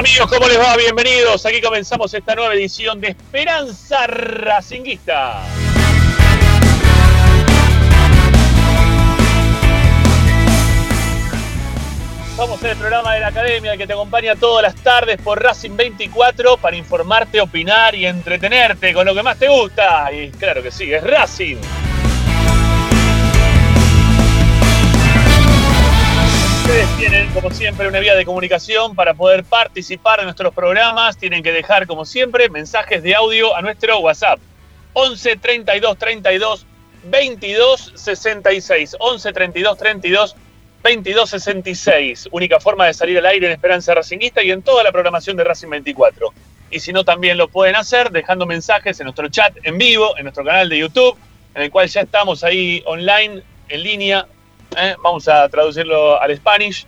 amigos, ¿cómo les va? Bienvenidos. Aquí comenzamos esta nueva edición de Esperanza Racinguista. En el programa de la Academia que te acompaña todas las tardes por Racing 24 para informarte, opinar y entretenerte con lo que más te gusta. Y claro que sí, es Racing. Ustedes tienen, como siempre, una vía de comunicación para poder participar en nuestros programas. Tienen que dejar, como siempre, mensajes de audio a nuestro WhatsApp. 11 32 32 22 66. 11 32 32 22 66. Única forma de salir al aire en Esperanza Racingista y en toda la programación de Racing 24. Y si no, también lo pueden hacer dejando mensajes en nuestro chat en vivo, en nuestro canal de YouTube, en el cual ya estamos ahí online, en línea, ¿eh? Vamos a traducirlo al Spanish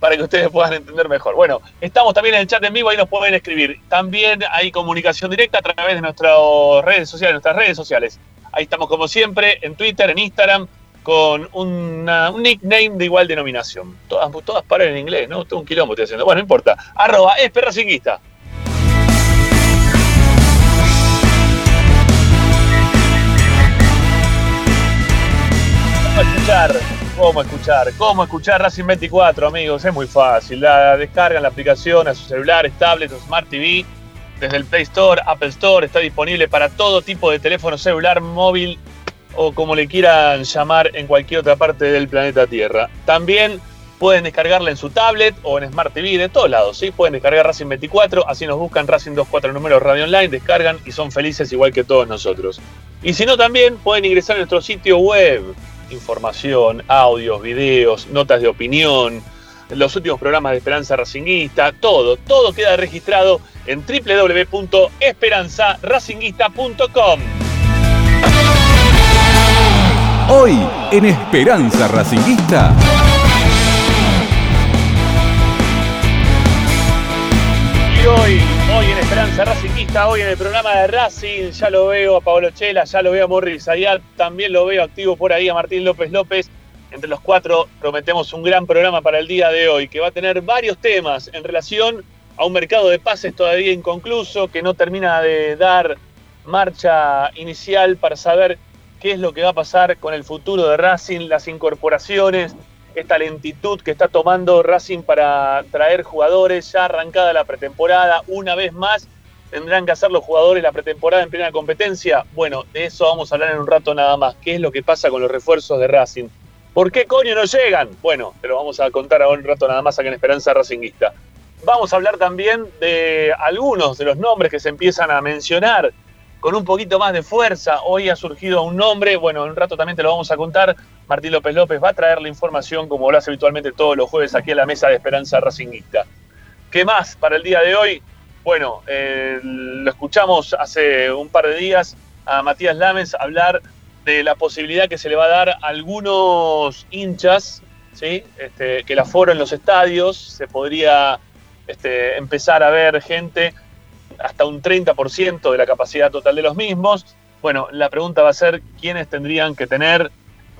para que ustedes puedan entender mejor. Bueno, estamos también en el chat en vivo, ahí nos pueden escribir. También hay comunicación directa a través de nuestras redes sociales, nuestras redes sociales. Ahí estamos como siempre, en Twitter, en Instagram, con un nickname de igual denominación. Todas, todas paran en inglés, ¿no? Todo un quilombo estoy haciendo. Bueno, no importa. Arroba esperracinguista. Vamos a escuchar ¿Cómo escuchar? ¿Cómo escuchar Racing 24, amigos? Es muy fácil. La descargan la aplicación a sus celulares, tablets o Smart TV desde el Play Store, Apple Store. Está disponible para todo tipo de teléfono celular, móvil o como le quieran llamar en cualquier otra parte del planeta Tierra. También pueden descargarla en su tablet o en Smart TV, de todos lados, ¿sí? Pueden descargar Racing 24, así nos buscan Racing 24 números Radio Online, descargan y son felices igual que todos nosotros. Y si no, también pueden ingresar a nuestro sitio web información, audios, videos, notas de opinión, los últimos programas de Esperanza Racinguista, todo, todo queda registrado en www.esperanzaracinguista.com. Hoy en Esperanza Racinguista. Y hoy Hoy en Esperanza Racingista, hoy en el programa de Racing, ya lo veo a Pablo Chela, ya lo veo a Morri Zayat, también lo veo activo por ahí a Martín López López. Entre los cuatro prometemos un gran programa para el día de hoy, que va a tener varios temas en relación a un mercado de pases todavía inconcluso, que no termina de dar marcha inicial para saber qué es lo que va a pasar con el futuro de Racing, las incorporaciones, esta lentitud que está tomando Racing para traer jugadores ya arrancada la pretemporada. Una vez más, tendrán que hacer los jugadores la pretemporada en plena competencia. Bueno, de eso vamos a hablar en un rato nada más. ¿Qué es lo que pasa con los refuerzos de Racing? ¿Por qué coño no llegan? Bueno, te lo vamos a contar ahora un rato nada más aquí en Esperanza Racinguista. Vamos a hablar también de algunos de los nombres que se empiezan a mencionar con un poquito más de fuerza. Hoy ha surgido un nombre, bueno, en un rato también te lo vamos a contar. Martín López López va a traer la información como lo hace habitualmente todos los jueves aquí a la mesa de Esperanza Racinguista. ¿Qué más para el día de hoy? Bueno, eh, lo escuchamos hace un par de días a Matías Lames hablar de la posibilidad que se le va a dar a algunos hinchas, ¿sí? Este, que el aforo en los estadios se podría este, empezar a ver gente hasta un 30% de la capacidad total de los mismos. Bueno, la pregunta va a ser quiénes tendrían que tener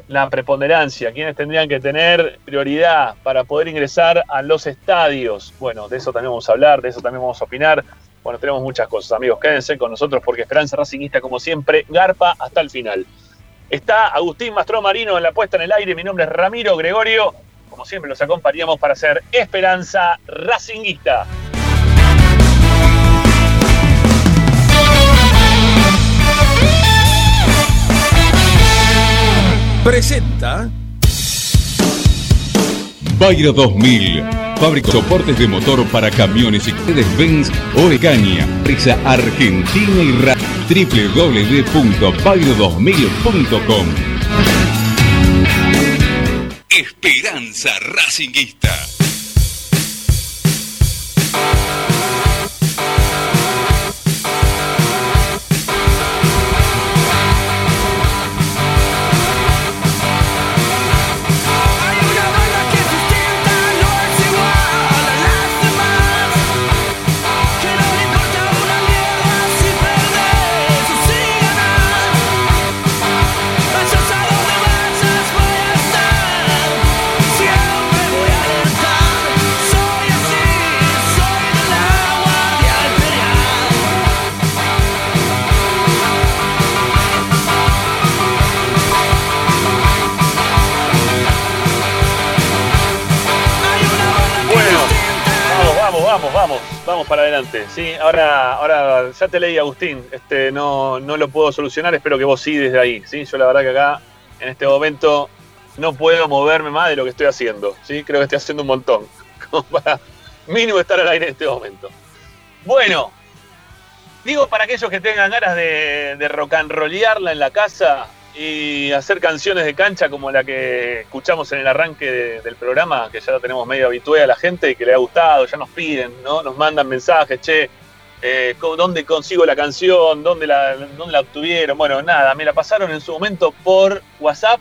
la preponderancia, quiénes tendrían que tener prioridad para poder ingresar a los estadios. Bueno, de eso también vamos a hablar, de eso también vamos a opinar. Bueno, tenemos muchas cosas, amigos. Quédense con nosotros porque Esperanza Racingista, como siempre, garpa hasta el final. Está Agustín Mastro Marino en la puesta en el aire. Mi nombre es Ramiro Gregorio. Como siempre, los acompañamos para hacer Esperanza Racinguista. Presenta Bayra 2000. Fábrica soportes de motor para camiones y Mercedes-Benz o Ecaña. Empresa Argentina y Ra www.bayro2000.com Esperanza Racinguista. Para adelante. Sí, ahora, ahora ya te leí, Agustín. Este, no, no lo puedo solucionar, espero que vos sí desde ahí. ¿sí? Yo la verdad que acá, en este momento, no puedo moverme más de lo que estoy haciendo. ¿sí? Creo que estoy haciendo un montón. Como para mínimo estar al aire en este momento. Bueno, digo para aquellos que tengan ganas de, de rock and rollearla en la casa, y hacer canciones de cancha como la que escuchamos en el arranque del programa, que ya lo tenemos medio habitué a la gente y que le ha gustado, ya nos piden, ¿no? Nos mandan mensajes, che, eh, ¿dónde consigo la canción? ¿Dónde la, ¿Dónde la obtuvieron? Bueno, nada, me la pasaron en su momento por WhatsApp,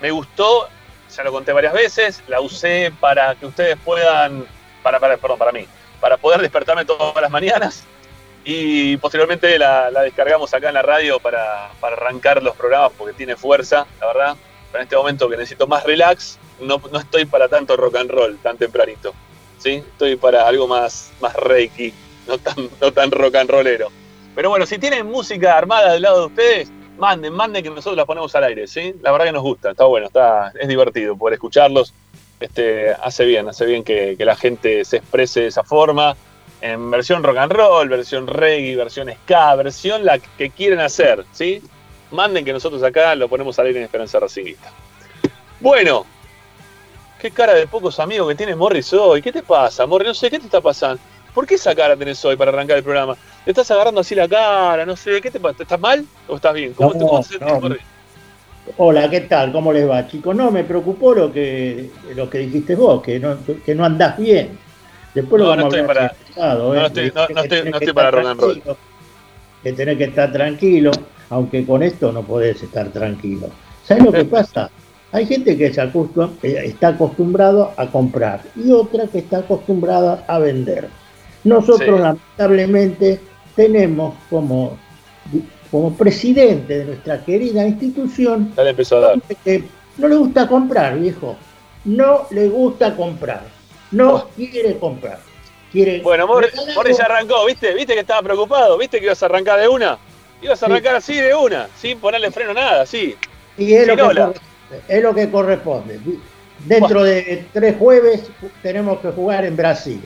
me gustó, ya lo conté varias veces, la usé para que ustedes puedan, para, para, perdón, para mí, para poder despertarme todas las mañanas y posteriormente la, descargamos acá en la radio para, arrancar los programas porque tiene fuerza, la verdad. Pero en este momento que necesito más relax, no, no estoy para tanto rock and roll tan tempranito. ¿sí? Estoy para algo más, más reiki, no tan, no tan rock and rollero. Pero bueno, si tienen música armada del lado de ustedes, manden, manden que nosotros la ponemos al aire, ¿sí? La verdad que nos gusta, está bueno, está, es divertido poder escucharlos. Este, hace bien, hace bien que, que la gente se exprese de esa forma en versión rock and roll, versión reggae, versión ska, versión la que quieren hacer, ¿sí? Manden que nosotros acá lo ponemos a leer en Esperanza Racingista. Bueno, qué cara de pocos amigos que tiene Morris hoy. ¿Qué te pasa, Morris? No sé, ¿qué te está pasando? ¿Por qué esa cara tenés hoy para arrancar el programa? Te estás agarrando así la cara, no sé, ¿qué te pasa? ¿Estás mal o estás bien? ¿Cómo te no. Morris? Hola, ¿qué tal? ¿Cómo les va, chicos? No, me preocupó lo que, lo que dijiste vos, que no, que no andás bien. Después lo vamos no estoy para, no, ¿eh? estoy, no, estoy, para rock and roll. Que tenés que estar tranquilo, aunque con esto no podés estar tranquilo. ¿Sabes lo que pasa? Hay gente que se acostumbra, eh, está acostumbrado a comprar y otra que está acostumbrada a vender. Nosotros lamentablemente tenemos como, como presidente de nuestra querida institución que no le gusta comprar, viejo. No le gusta comprar no quiere comprar. Quiere bueno, Morris ya arrancó, ¿viste? ¿Viste que estaba preocupado? ¿Viste que ibas a arrancar de una? Ibas a arrancar así de una, sin ponerle freno nada, así. Y es, lo que, es lo que corresponde. Dentro de tres jueves tenemos que jugar en Brasil.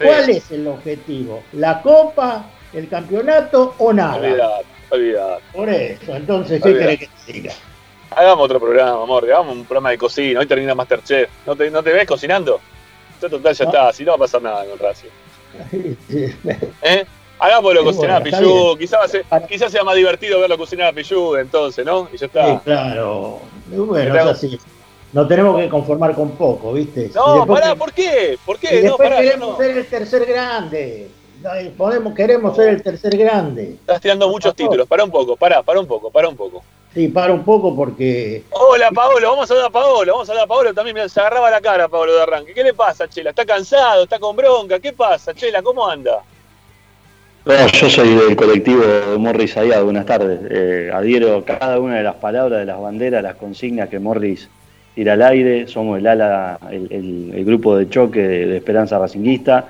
¿Cuál es el objetivo? ¿La Copa, el campeonato o nada? Olvidad, olvidad. Por eso, entonces, ¿qué crees que siga? Hagamos otro programa, amor, hagamos un programa de cocina. Hoy termina Masterchef. ¿No te, no te ves cocinando? Total ya está, si no va a pasar nada con Racing. ¿Eh? Hagámoslo cocinar a Pichu, quizás, quizás sea más divertido verlo cocinar a Pichu entonces, ¿no? Y ya está. Sí, claro. Bueno, es así. Nos tenemos que conformar con poco, ¿viste? No, pará, ¿por qué? ¿Por qué? Y después queremos ser el tercer grande. Podemos, queremos ser el tercer grande. Estás tirando muchos títulos. Pará un poco, pará, pará un poco, pará un poco. Sí, para un poco porque. Hola, Paolo, vamos a hablar a Paolo, vamos a hablar a Paolo también. se agarraba la cara Paolo de arranque. ¿Qué le pasa, Chela? ¿Está cansado? ¿Está con bronca? ¿Qué pasa, Chela? ¿Cómo anda? yo soy del colectivo de Morris Ayad, buenas tardes. Eh, adhiero cada una de las palabras, de las banderas, las consignas que Morris tira al aire. Somos el ala, el, grupo de choque de, Esperanza Racinguista.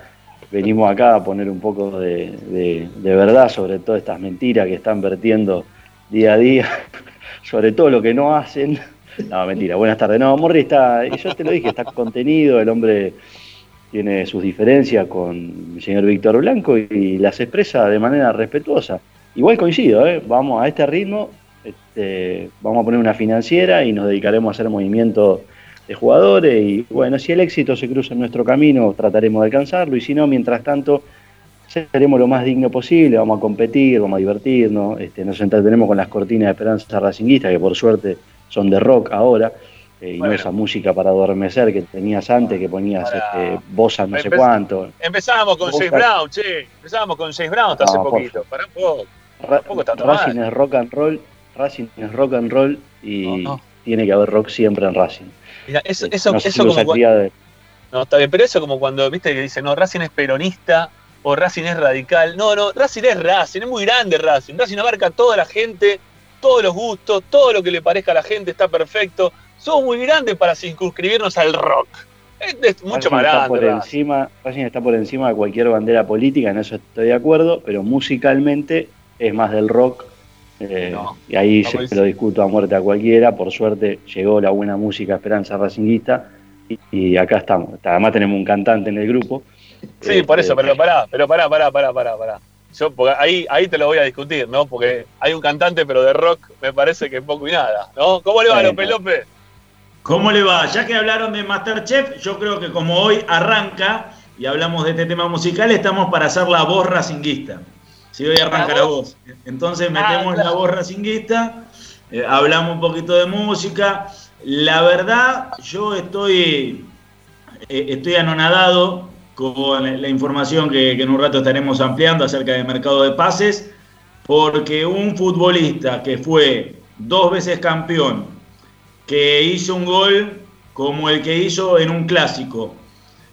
Venimos acá a poner un poco de verdad sobre todas estas mentiras que están vertiendo día a día sobre todo lo que no hacen. No, mentira, buenas tardes. No, Morri está, yo te lo dije, está contenido, el hombre tiene sus diferencias con el señor Víctor Blanco y las expresa de manera respetuosa. Igual coincido, ¿eh? vamos a este ritmo, este, vamos a poner una financiera y nos dedicaremos a hacer movimientos de jugadores y bueno, si el éxito se cruza en nuestro camino, trataremos de alcanzarlo y si no, mientras tanto, seremos lo más digno posible, vamos a competir, vamos a divertirnos, este, nos entretenemos con las cortinas de Esperanza Racinguista, que por suerte son de rock ahora, eh, y no esa música para adormecer que tenías antes, que ponías este, bosa no sé cuánto. Empezábamos con James Brown, che, empezábamos con James Brown hasta hace poquito, para un poco. Racing es rock and roll, Racing es rock and roll y tiene que haber rock siempre en Racing. Mira, eso, eso, eso como No, está bien, pero eso como cuando, viste, que dicen, no, Racing es peronista, o Racing es radical. No, no, Racing es Racing, es muy grande Racing. Racing abarca a toda la gente, todos los gustos, todo lo que le parezca a la gente está perfecto. Somos muy grandes para circunscribirnos al rock. Es, mucho más grande. Por encima, Racing está por encima de cualquier bandera política, en eso estoy de acuerdo, pero musicalmente es más del rock. Eh, y ahí se lo discuto a muerte a cualquiera. Por suerte llegó la buena música Esperanza Racinguista y, y acá estamos. Además tenemos un cantante en el grupo Sí, por eso, pero pará, pero pará, pará, pará, pará, pará. Yo, ahí, ahí te lo voy a discutir, ¿no? Porque hay un cantante, pero de rock me parece que poco y nada, ¿no? ¿Cómo le va, López López? ¿Cómo le va? Ya que hablaron de Masterchef, yo creo que como hoy arranca y hablamos de este tema musical, estamos para hacer la voz racinguista. Si hoy arranca la voz. Entonces ah, metemos la voz racinguista, eh, hablamos un poquito de música. La verdad, yo estoy, eh, estoy anonadado con la información que, en un rato estaremos ampliando acerca del mercado de pases, porque un futbolista que fue dos veces campeón, que hizo un gol como el que hizo en un clásico.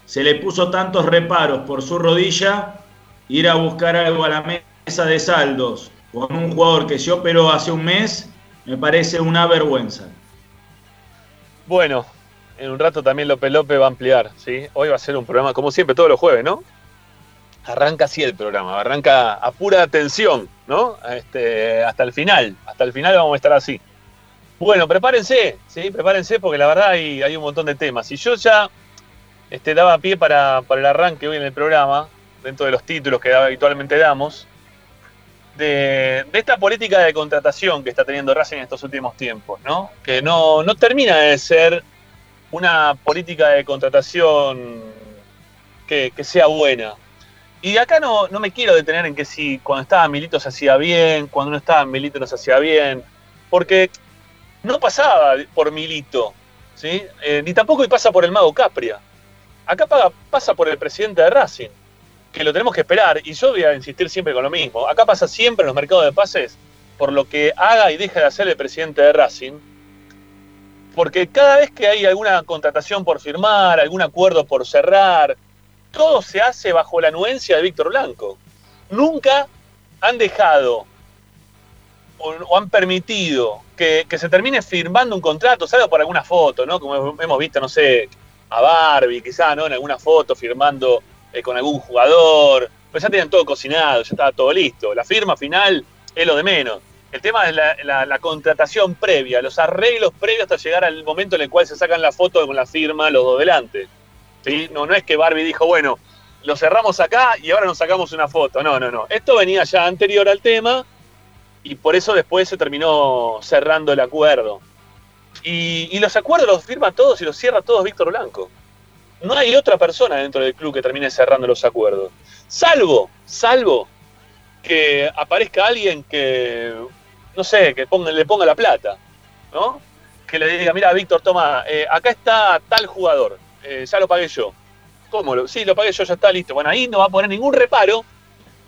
Se le puso tantos reparos por su rodilla, ir a buscar algo a la mesa de saldos con un jugador que se operó hace un mes, me parece una vergüenza. Bueno, en un rato también López López va a ampliar, ¿sí? Hoy va a ser un programa, como siempre, todos los jueves, ¿no? Arranca así el programa, arranca a pura atención, ¿no? Este, hasta el final, hasta el final vamos a estar así. Bueno, prepárense, ¿sí? Prepárense porque la verdad hay, hay un montón de temas. Y yo ya este, daba pie para, el arranque hoy en el programa, dentro de los títulos que habitualmente damos, de, esta política de contratación que está teniendo Racing en estos últimos tiempos, ¿no? Que no, termina de ser una política de contratación que, sea buena. Y acá no, no, me quiero detener en que si cuando estaba Milito se hacía bien, cuando no estaba Milito no se hacía bien, porque no pasaba por Milito, ¿sí? Eh, ni tampoco pasa por el mago Capria. Acá pasa por el presidente de Racing, que lo tenemos que esperar, y yo voy a insistir siempre con lo mismo. Acá pasa siempre en los mercados de pases por lo que haga y deje de hacer el presidente de Racing, porque cada vez que hay alguna contratación por firmar, algún acuerdo por cerrar, todo se hace bajo la anuencia de Víctor Blanco. Nunca han dejado o, han permitido que, se termine firmando un contrato, salvo por alguna foto, ¿no? Como hemos visto, no sé, a Barbie, quizá, ¿no? En alguna foto firmando eh, con algún jugador. Pues ya tenían todo cocinado, ya estaba todo listo. La firma final es lo de menos. El tema es la, contratación previa, los arreglos previos hasta llegar al momento en el cual se sacan la foto con la firma los dos delante. ¿Sí? No, no es que Barbie dijo, bueno, lo cerramos acá y ahora nos sacamos una foto. No, no, no. Esto venía ya anterior al tema y por eso después se terminó cerrando el acuerdo. Y, los acuerdos los firma todos y los cierra todos Víctor Blanco. No hay otra persona dentro del club que termine cerrando los acuerdos. Salvo, salvo que aparezca alguien que, no sé, que le ponga la plata, ¿no? Que le diga, mira, Víctor, toma, eh, acá está tal jugador, eh, ya lo pagué yo. ¿Cómo? Lo, sí, lo pagué yo, ya está listo. Bueno, ahí no va a poner ningún reparo,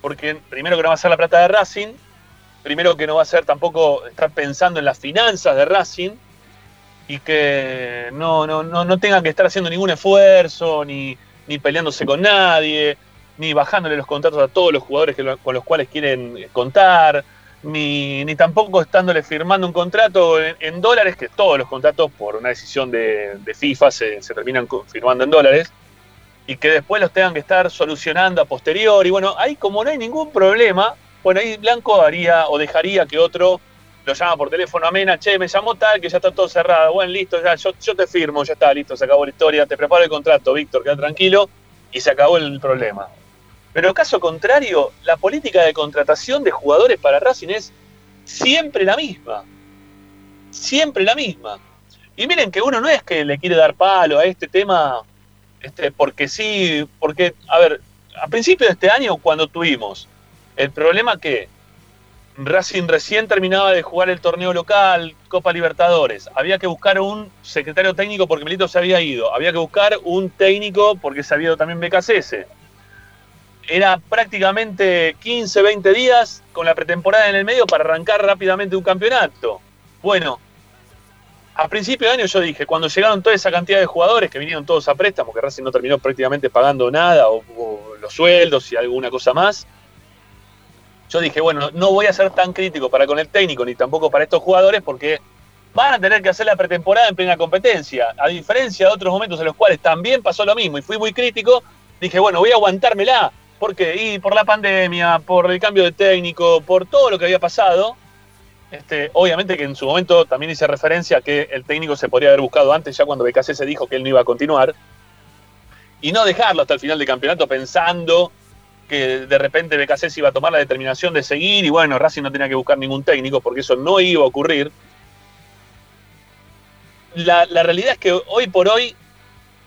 porque primero que no va a ser la plata de Racing, primero que no va a ser tampoco estar pensando en las finanzas de Racing y que no, no, no, tengan que estar haciendo ningún esfuerzo, ni, ni, peleándose con nadie, ni bajándole los contratos a todos los jugadores con los cuales quieren contar, ni, ni tampoco estándole firmando un contrato en, dólares, que todos los contratos por una decisión de, FIFA se, se, terminan firmando en dólares, y que después los tengan que estar solucionando a posteriori. Bueno, ahí como no hay ningún problema, bueno, ahí Blanco haría o dejaría que otro lo llama por teléfono a Mena, che, me llamó tal, que ya está todo cerrado. Bueno, listo, ya, yo, yo te firmo, ya está, listo, se acabó la historia, te preparo el contrato, Víctor, queda tranquilo, y se acabó el problema. Pero caso contrario, la política de contratación de jugadores para Racing es siempre la misma. Siempre la misma. Y miren que uno no es que le quiere dar palo a este tema este, porque sí, porque, a ver, a principio de este año, cuando tuvimos el problema que Racing recién terminaba de jugar el torneo local, Copa Libertadores. Había que buscar un secretario técnico porque Melito se había ido. Había que buscar un técnico porque se había ido también BKCS. Era prácticamente 15, 20 días con la pretemporada en el medio para arrancar rápidamente un campeonato. Bueno, a principio de año yo dije, cuando llegaron toda esa cantidad de jugadores que vinieron todos a préstamo, que Racing no terminó prácticamente pagando nada, o los sueldos y alguna cosa más, yo dije, bueno, no voy a ser tan crítico para con el técnico ni tampoco para estos jugadores porque van a tener que hacer la pretemporada en plena competencia. A diferencia de otros momentos en los cuales también pasó lo mismo y fui muy crítico, dije, bueno, voy a aguantármela. Porque Y por la pandemia, por el cambio de técnico, por todo lo que había pasado. Este, obviamente que en su momento también hice referencia a que el técnico se podría haber buscado antes, ya cuando BKC se dijo que él no iba a continuar. y no dejarlo hasta el final del campeonato pensando que de repente BKC iba a tomar la determinación de seguir y bueno, Racing no tenía que buscar ningún técnico porque eso no iba a ocurrir. La, realidad es que hoy por hoy,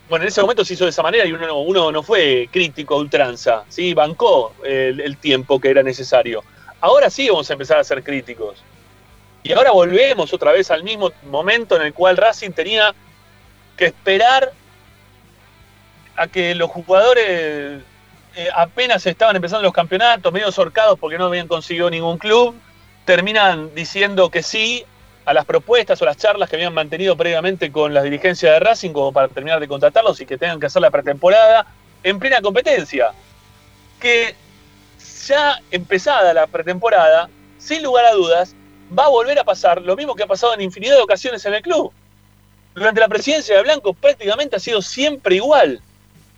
bueno, en ese momento se hizo de esa manera y uno, no fue crítico a ultranza, ¿sí? bancó el, el tiempo que era necesario. Ahora sí vamos a empezar a ser críticos. Y ahora volvemos otra vez al mismo momento en el cual Racing tenía que esperar a que los jugadores eh, apenas estaban empezando los campeonatos, medio sorcados porque no habían conseguido ningún club, terminan diciendo que sí a las propuestas o las charlas que habían mantenido previamente con las dirigencias de Racing como para terminar de contratarlos y que tengan que hacer la pretemporada en plena competencia. Que ya empezada la pretemporada, sin lugar a dudas, va a volver a pasar lo mismo que ha pasado en infinidad de ocasiones en el club. Durante la presidencia de Blanco prácticamente ha sido siempre igual.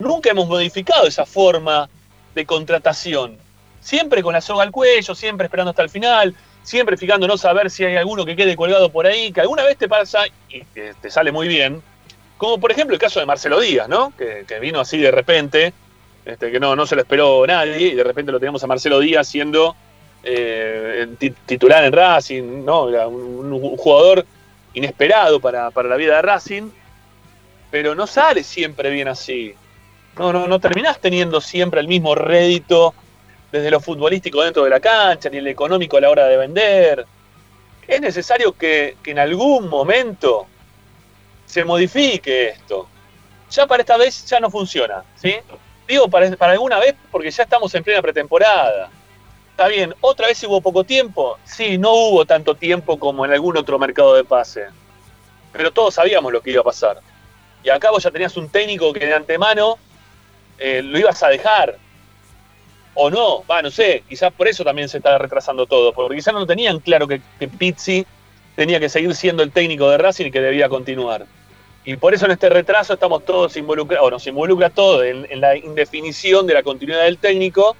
Nunca hemos modificado esa forma de contratación. Siempre con la soga al cuello, siempre esperando hasta el final, siempre fijándonos a ver si hay alguno que quede colgado por ahí, que alguna vez te pasa y que te sale muy bien. Como por ejemplo el caso de Marcelo Díaz, ¿no? Que, vino así de repente, este, que no, no se lo esperó nadie, y de repente lo tenemos a Marcelo Díaz siendo eh, titular en Racing, ¿no? un, jugador inesperado para, para, la vida de Racing, pero no sale siempre bien así. No, no, no terminás teniendo siempre el mismo rédito desde lo futbolístico dentro de la cancha, ni el económico a la hora de vender. Es necesario que, que en algún momento se modifique esto. Ya para esta vez ya no funciona, ¿sí? Digo para, para alguna vez porque ya estamos en plena pretemporada Está bien, otra vez hubo poco tiempo. Sí, no hubo tanto tiempo como en algún otro mercado de pase. Pero todos sabíamos lo que iba a pasar. Y acá vos ya tenías un técnico que de antemano eh, lo ibas a dejar. O no, va, no sé, quizás por eso también se está retrasando todo, porque quizás no tenían claro que, Pizzi tenía que seguir siendo el técnico de Racing y que debía continuar. Y por eso en este retraso estamos todos involucrados, o nos involucra todo en la indefinición de la continuidad del técnico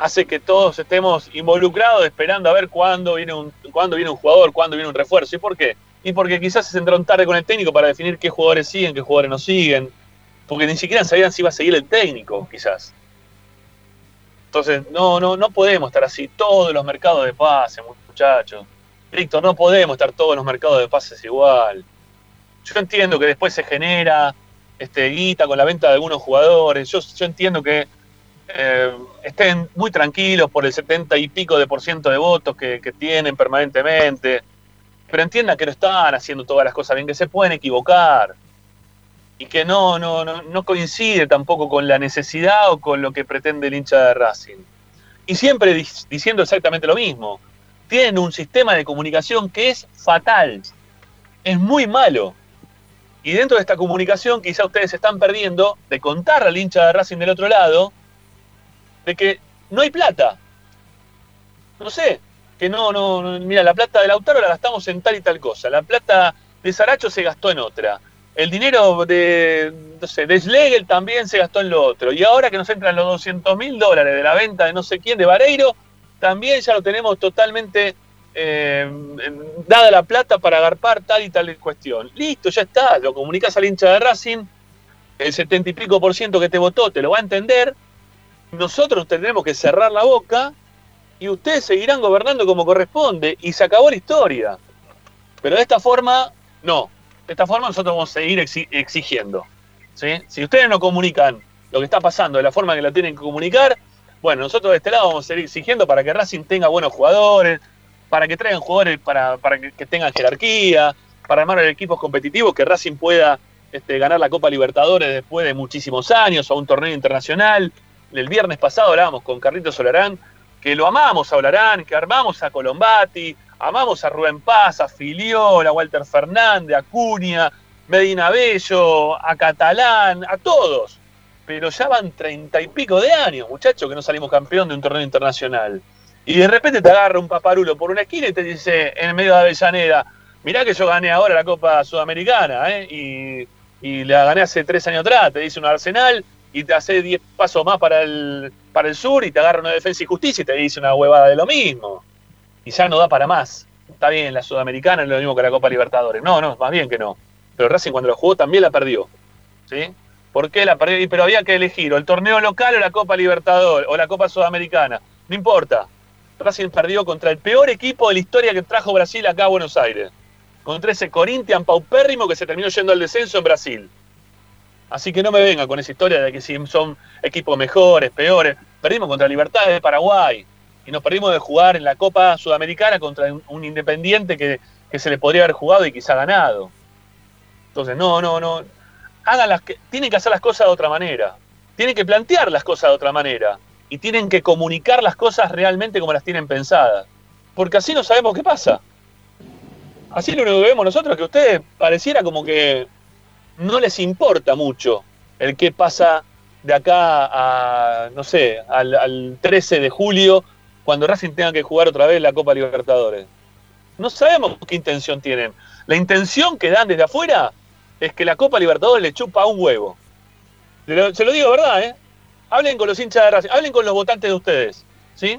hace que todos estemos involucrados esperando a ver cuándo viene un, cuándo viene un jugador, cuándo viene un refuerzo. ¿Y por qué? Y porque quizás se entraron tarde con el técnico para definir qué jugadores siguen, qué jugadores no siguen. Porque ni siquiera sabían si iba a seguir el técnico, quizás. Entonces, no, no, no podemos estar así. Todos los mercados de pases, muchachos. Víctor, no podemos estar todos los mercados de pases igual. Yo entiendo que después se genera este, guita con la venta de algunos jugadores. Yo, yo entiendo que eh, estén muy tranquilos por el 70 y pico de por ciento de votos que, tienen permanentemente, pero entiendan que no están haciendo todas las cosas bien, que se pueden equivocar y que no, no, no, coincide tampoco con la necesidad o con lo que pretende el hincha de Racing. Y siempre diciendo exactamente lo mismo. Tienen un sistema de comunicación que es fatal, es muy malo. Y dentro de esta comunicación quizá ustedes están perdiendo de contar al hincha de Racing del otro lado de que no hay plata. No sé, que no, no, mira, la plata de Lautaro la gastamos en tal y tal cosa, la plata de Saracho se gastó en otra, el dinero de, no sé, de Schlegel también se gastó en lo otro, y ahora que nos entran los 200 mil dólares de la venta de no sé quién, de Vareiro, también ya lo tenemos totalmente eh, dada la plata para agarpar tal y tal cuestión. Listo, ya está, lo comunicas al hincha de Racing, el 70 y pico por ciento que te votó te lo va a entender, nosotros tendremos que cerrar la boca y ustedes seguirán gobernando como corresponde y se acabó la historia. Pero de esta forma, no. De esta forma nosotros vamos a seguir exigiendo. Si ustedes no comunican lo que está pasando de la forma que lo tienen que comunicar, bueno, nosotros de este lado vamos a seguir exigiendo para que Racing tenga buenos jugadores, para que traigan jugadores para, que, tengan jerarquía, para armar equipos competitivos, que Racing pueda este, ganar la Copa Libertadores después de muchísimos años o un torneo internacional el viernes pasado hablábamos con Carlitos Solarán, que lo amamos a Olarán, que armamos a Colombati, amamos a Rubén Paz, a Filiol, a Walter Fernández, a Cunha, Medina Bello, a Catalán, a todos. Pero ya van treinta y pico de años, muchachos, que no salimos campeón de un torneo internacional. Y de repente te agarra un paparulo por una esquina y te dice en medio de Avellaneda, mirá que yo gané ahora la Copa Sudamericana, ¿eh? y, y la gané hace tres años atrás, te dice un Arsenal, y te hace 10 pasos más para el, para el sur y te agarra una defensa y justicia y te dice una huevada de lo mismo. Y ya no da para más. Está bien, la Sudamericana es lo mismo que la Copa Libertadores. No, no, más bien que no. Pero Racing cuando lo jugó también la perdió. ¿sí? ¿Por qué la perdió? Pero había que elegir o el torneo local o la Copa Libertadores o la Copa Sudamericana. No importa. Racing perdió contra el peor equipo de la historia que trajo Brasil acá a Buenos Aires. Contra ese Corinthians paupérrimo que se terminó yendo al descenso en Brasil. Así que no me venga con esa historia de que si son equipos mejores, peores. Perdimos contra Libertad de Paraguay. Y nos perdimos de jugar en la Copa Sudamericana contra un Independiente que, que se le podría haber jugado y quizá ganado. Entonces, no, no, no hagan las que, tienen que hacer las cosas de otra manera. Tienen que plantear las cosas de otra manera. Y tienen que comunicar las cosas realmente como las tienen pensadas. Porque así no sabemos qué pasa. Así lo único que vemos nosotros es que a ustedes pareciera como que no les importa mucho el qué pasa de acá a, no sé, al, al 13 de julio, cuando Racing tenga que jugar otra vez la Copa Libertadores. No sabemos qué intención tienen. La intención que dan desde afuera es que la Copa Libertadores le chupa un huevo. Se lo, digo verdad, ¿eh? Hablen con los hinchas de Racing, hablen con los votantes de ustedes, ¿sí?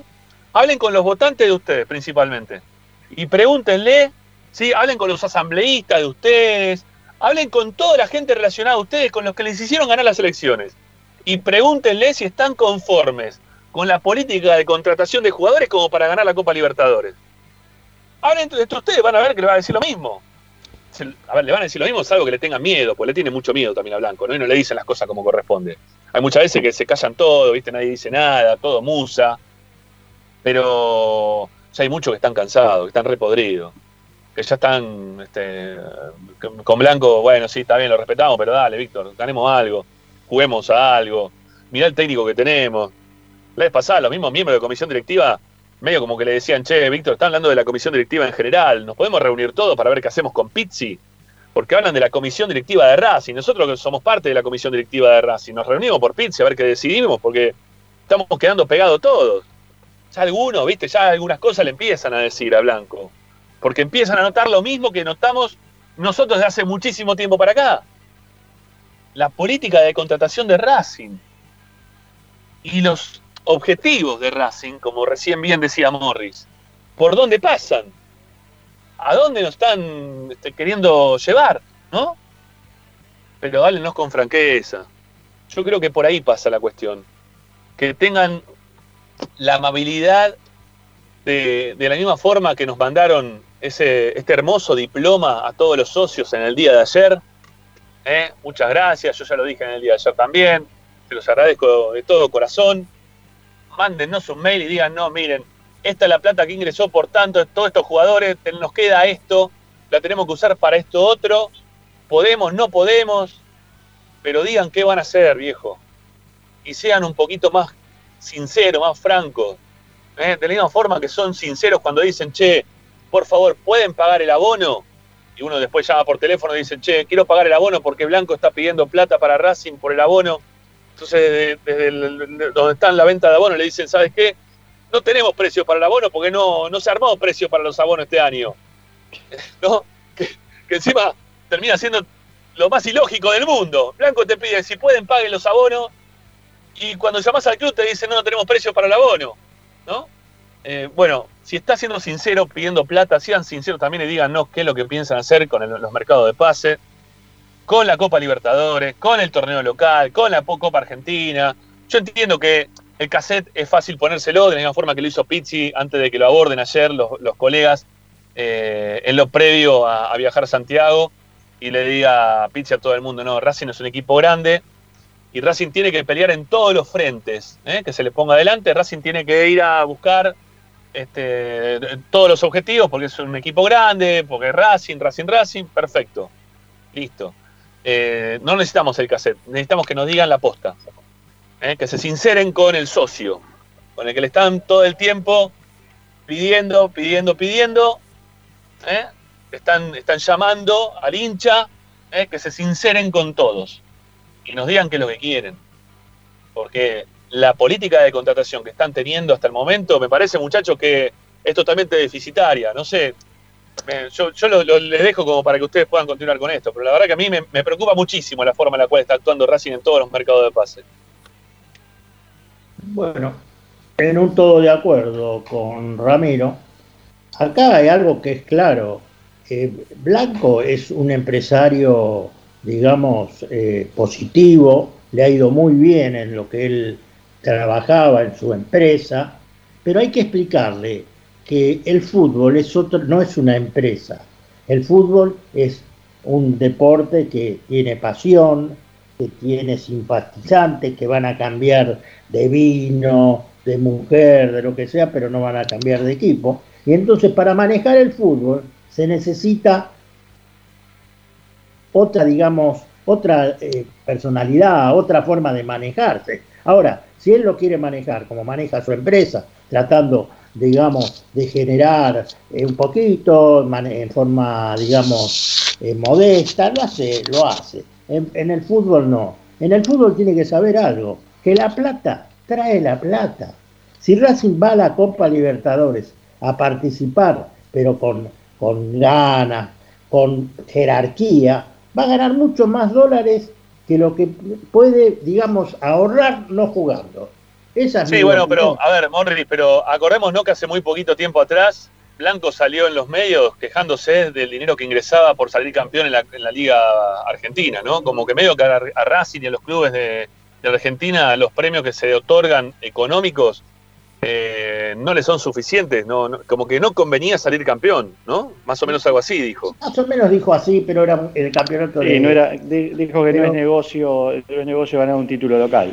Hablen con los votantes de ustedes principalmente. Y pregúntenle, ¿sí? Hablen con los asambleístas de ustedes, hablen con toda la gente relacionada a ustedes, con los que les hicieron ganar las elecciones. Y pregúntenle si están conformes con la política de contratación de jugadores como para ganar la Copa Libertadores. Hablen entre ustedes, van a ver que le va a decir lo mismo a ver, le van a decir lo mismo, salvo que le tengan miedo, porque le tiene mucho miedo también a Blanco, ¿no? Y no le dicen las cosas como corresponde. Hay muchas veces que se callan todo, ¿viste? Nadie dice nada, todo musa. Pero ya hay muchos que están cansados, que están repodridos, que ya están este, con Blanco, bueno, sí, está bien, lo respetamos, pero dale, Víctor, ganemos algo, juguemos a algo. Mirá el técnico que tenemos. La vez pasada, los mismos miembros de comisión directiva medio como que le decían, che, Víctor, están hablando de la comisión directiva en general, ¿nos podemos reunir todos para ver qué hacemos con Pizzi? Porque hablan de la comisión directiva de Racing, nosotros que somos parte de la comisión directiva de Racing, nos reunimos por Pizzi a ver qué decidimos, porque estamos quedando pegados todos. Ya algunos, viste, ya algunas cosas le empiezan a decir a Blanco, porque empiezan a notar lo mismo que notamos nosotros de hace muchísimo tiempo para acá. La política de contratación de Racing. Y los objetivos de Racing, como recién bien decía Morris. ¿Por dónde pasan? ¿A dónde nos están este, queriendo llevar? ¿No? Pero háblenos con franqueza. Yo creo que por ahí pasa la cuestión. Que tengan la amabilidad de, la misma forma que nos mandaron ese, este hermoso diploma a todos los socios en el día de ayer. ¿eh? Muchas gracias, yo ya lo dije en el día de ayer también. Se los agradezco de todo corazón mándennos un mail y digan, no, miren, esta es la plata que ingresó por tanto, todos estos jugadores, nos queda esto, la tenemos que usar para esto otro, podemos, no podemos, pero digan qué van a hacer, viejo. Y sean un poquito más sinceros, más francos. ¿eh? De la misma forma que son sinceros cuando dicen, che, por favor, ¿pueden pagar el abono? Y uno después llama por teléfono y dice, che, quiero pagar el abono porque Blanco está pidiendo plata para Racing por el abono entonces, desde, donde está la venta de abonos, le dicen, ¿sabes qué? No tenemos precio para el abono porque no, no se armó precio para los abonos este año. ¿No? Que, encima termina siendo lo más ilógico del mundo. Blanco te pide, si pueden, paguen los abonos. Y cuando llamas al club te dicen, no, no tenemos precio para el abono. ¿No? Eh, bueno, si está siendo sincero pidiendo plata, sean sinceros también y digan no, qué es lo que piensan hacer con los mercados de pase con la Copa Libertadores, con el torneo local, con la Copa Argentina. Yo entiendo que el cassette es fácil ponérselo de la misma forma que lo hizo Pizzi antes de que lo aborden ayer los, colegas eh, en lo previo a, viajar a Santiago y le diga a Pizzi a todo el mundo, no, Racing es un equipo grande y Racing tiene que pelear en todos los frentes, ¿eh? que se le ponga adelante, Racing tiene que ir a buscar este, todos los objetivos porque es un equipo grande, porque es Racing, Racing, Racing, perfecto, listo. Eh, no necesitamos el cassette, necesitamos que nos digan la posta, eh, que se sinceren con el socio, con el que le están todo el tiempo pidiendo, pidiendo, pidiendo, eh, están, están llamando al hincha, que se sinceren con todos y nos digan qué es lo que quieren. Porque la política de contratación que están teniendo hasta el momento me parece, muchachos, que es totalmente deficitaria. No sé, yo, yo lo, les dejo como para que ustedes puedan continuar con esto, pero la verdad que a mí me, preocupa muchísimo la forma en la cual está actuando Racing en todos los mercados de pase. Bueno, en un todo de acuerdo con Ramiro, acá hay algo que es claro. Blanco es un empresario digamos, eh, positivo, le ha ido muy bien en lo que él trabajaba en su empresa, pero hay que explicarle que el fútbol es otro, no es una empresa. El fútbol es un deporte que tiene pasión, que tiene simpatizantes, que van a cambiar de vino, de mujer, de lo que sea, pero no van a cambiar de equipo. Y entonces para manejar el fútbol se necesita otra, digamos, otra eh, personalidad, otra forma de manejarse. Ahora, si él lo quiere manejar como maneja su empresa, tratando, digamos, de generar eh, un poquito en forma, digamos, eh, modesta, lo hace, lo hace. en el fútbol no. En el fútbol tiene que saber algo, que la plata trae la plata. Si Racing va a la Copa Libertadores a participar, pero con, con ganas, con jerarquía, va a ganar mucho más dólares que lo que puede, digamos, ahorrar no jugando. Esa sí, bueno, pero a ver, Morri, pero acordémonos que hace muy poquito tiempo atrás Blanco salió en los medios quejándose del dinero que ingresaba por salir campeón en la, en la Liga Argentina, ¿no? Como que medio que a, Racing y a los clubes de, de Argentina los premios que se otorgan económicos eh, no le son suficientes, no, como que no convenía salir campeón, ¿no? Más o menos algo así dijo. Más o menos dijo así, pero era el campeonato sí, no era, dijo que no es negocio, no es negocio ganar un título local.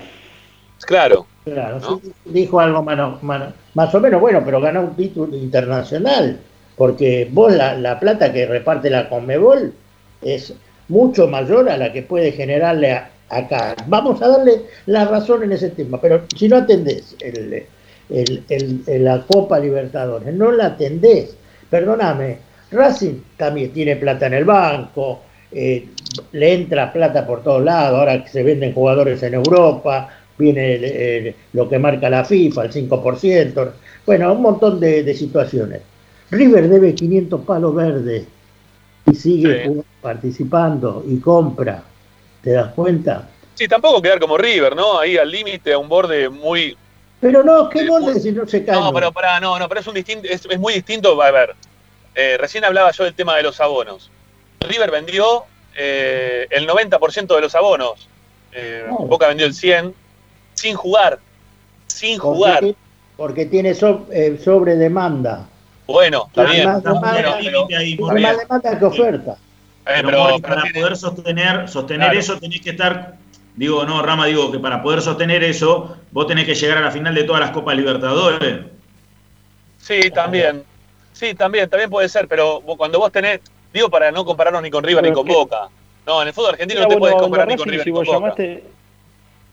Claro. Claro, dijo algo más, más, o menos bueno, pero ganó un título internacional, porque vos la, la plata que reparte la Conmebol es mucho mayor a la que puede generarle a, acá. Vamos a darle la razón en ese tema, pero si no atendés el, la Copa Libertadores, no la atendés, perdóname, Racing también tiene plata en el banco, eh, le entra plata por todos lados, ahora que se venden jugadores en Europa, viene lo que marca la FIFA, el 5%, bueno, un montón de, situaciones. River debe 500 palos verdes y sigue participando y compra. ¿Te das cuenta? Sí, tampoco quedar como River, ¿no? Ahí al límite, a un borde muy. Pero no, ¿qué borde si no se cae? No, pero para, no, no, pero es un distinto, es, muy distinto. A ver, eh, recién hablaba yo del tema de los abonos. River vendió eh, el 90% de los abonos. Eh, Boca vendió el 100 sin jugar. Sin jugar. Porque, tiene sobre demanda. Bueno, está bien. Más demanda que oferta. Pero, para poder sostener, sostener eso tenés que estar, digo, no, Rama, digo que para poder sostener eso, vos tenés que llegar a la final de todas las Copas Libertadores. Sí, también. Sí, también, también puede ser, pero cuando vos tenés, digo para no compararnos ni con River ni con Boca. No, en el fútbol argentino no te puedes comparar ni con River ni con Boca.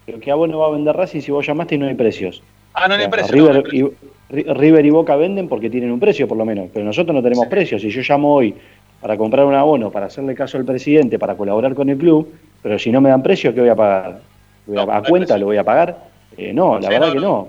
Pero que a vos no va a vender Racing si vos llamaste y no hay precios. Ah, no, hay precios. River, Y, River y Boca venden porque tienen un precio por lo menos, pero nosotros no tenemos precios. Si yo llamo hoy para comprar un abono, para hacerle caso al presidente, para colaborar con el club, pero si no me dan precio, ¿qué voy a pagar? ¿A cuenta lo voy a pagar? Eh, no, la verdad que no.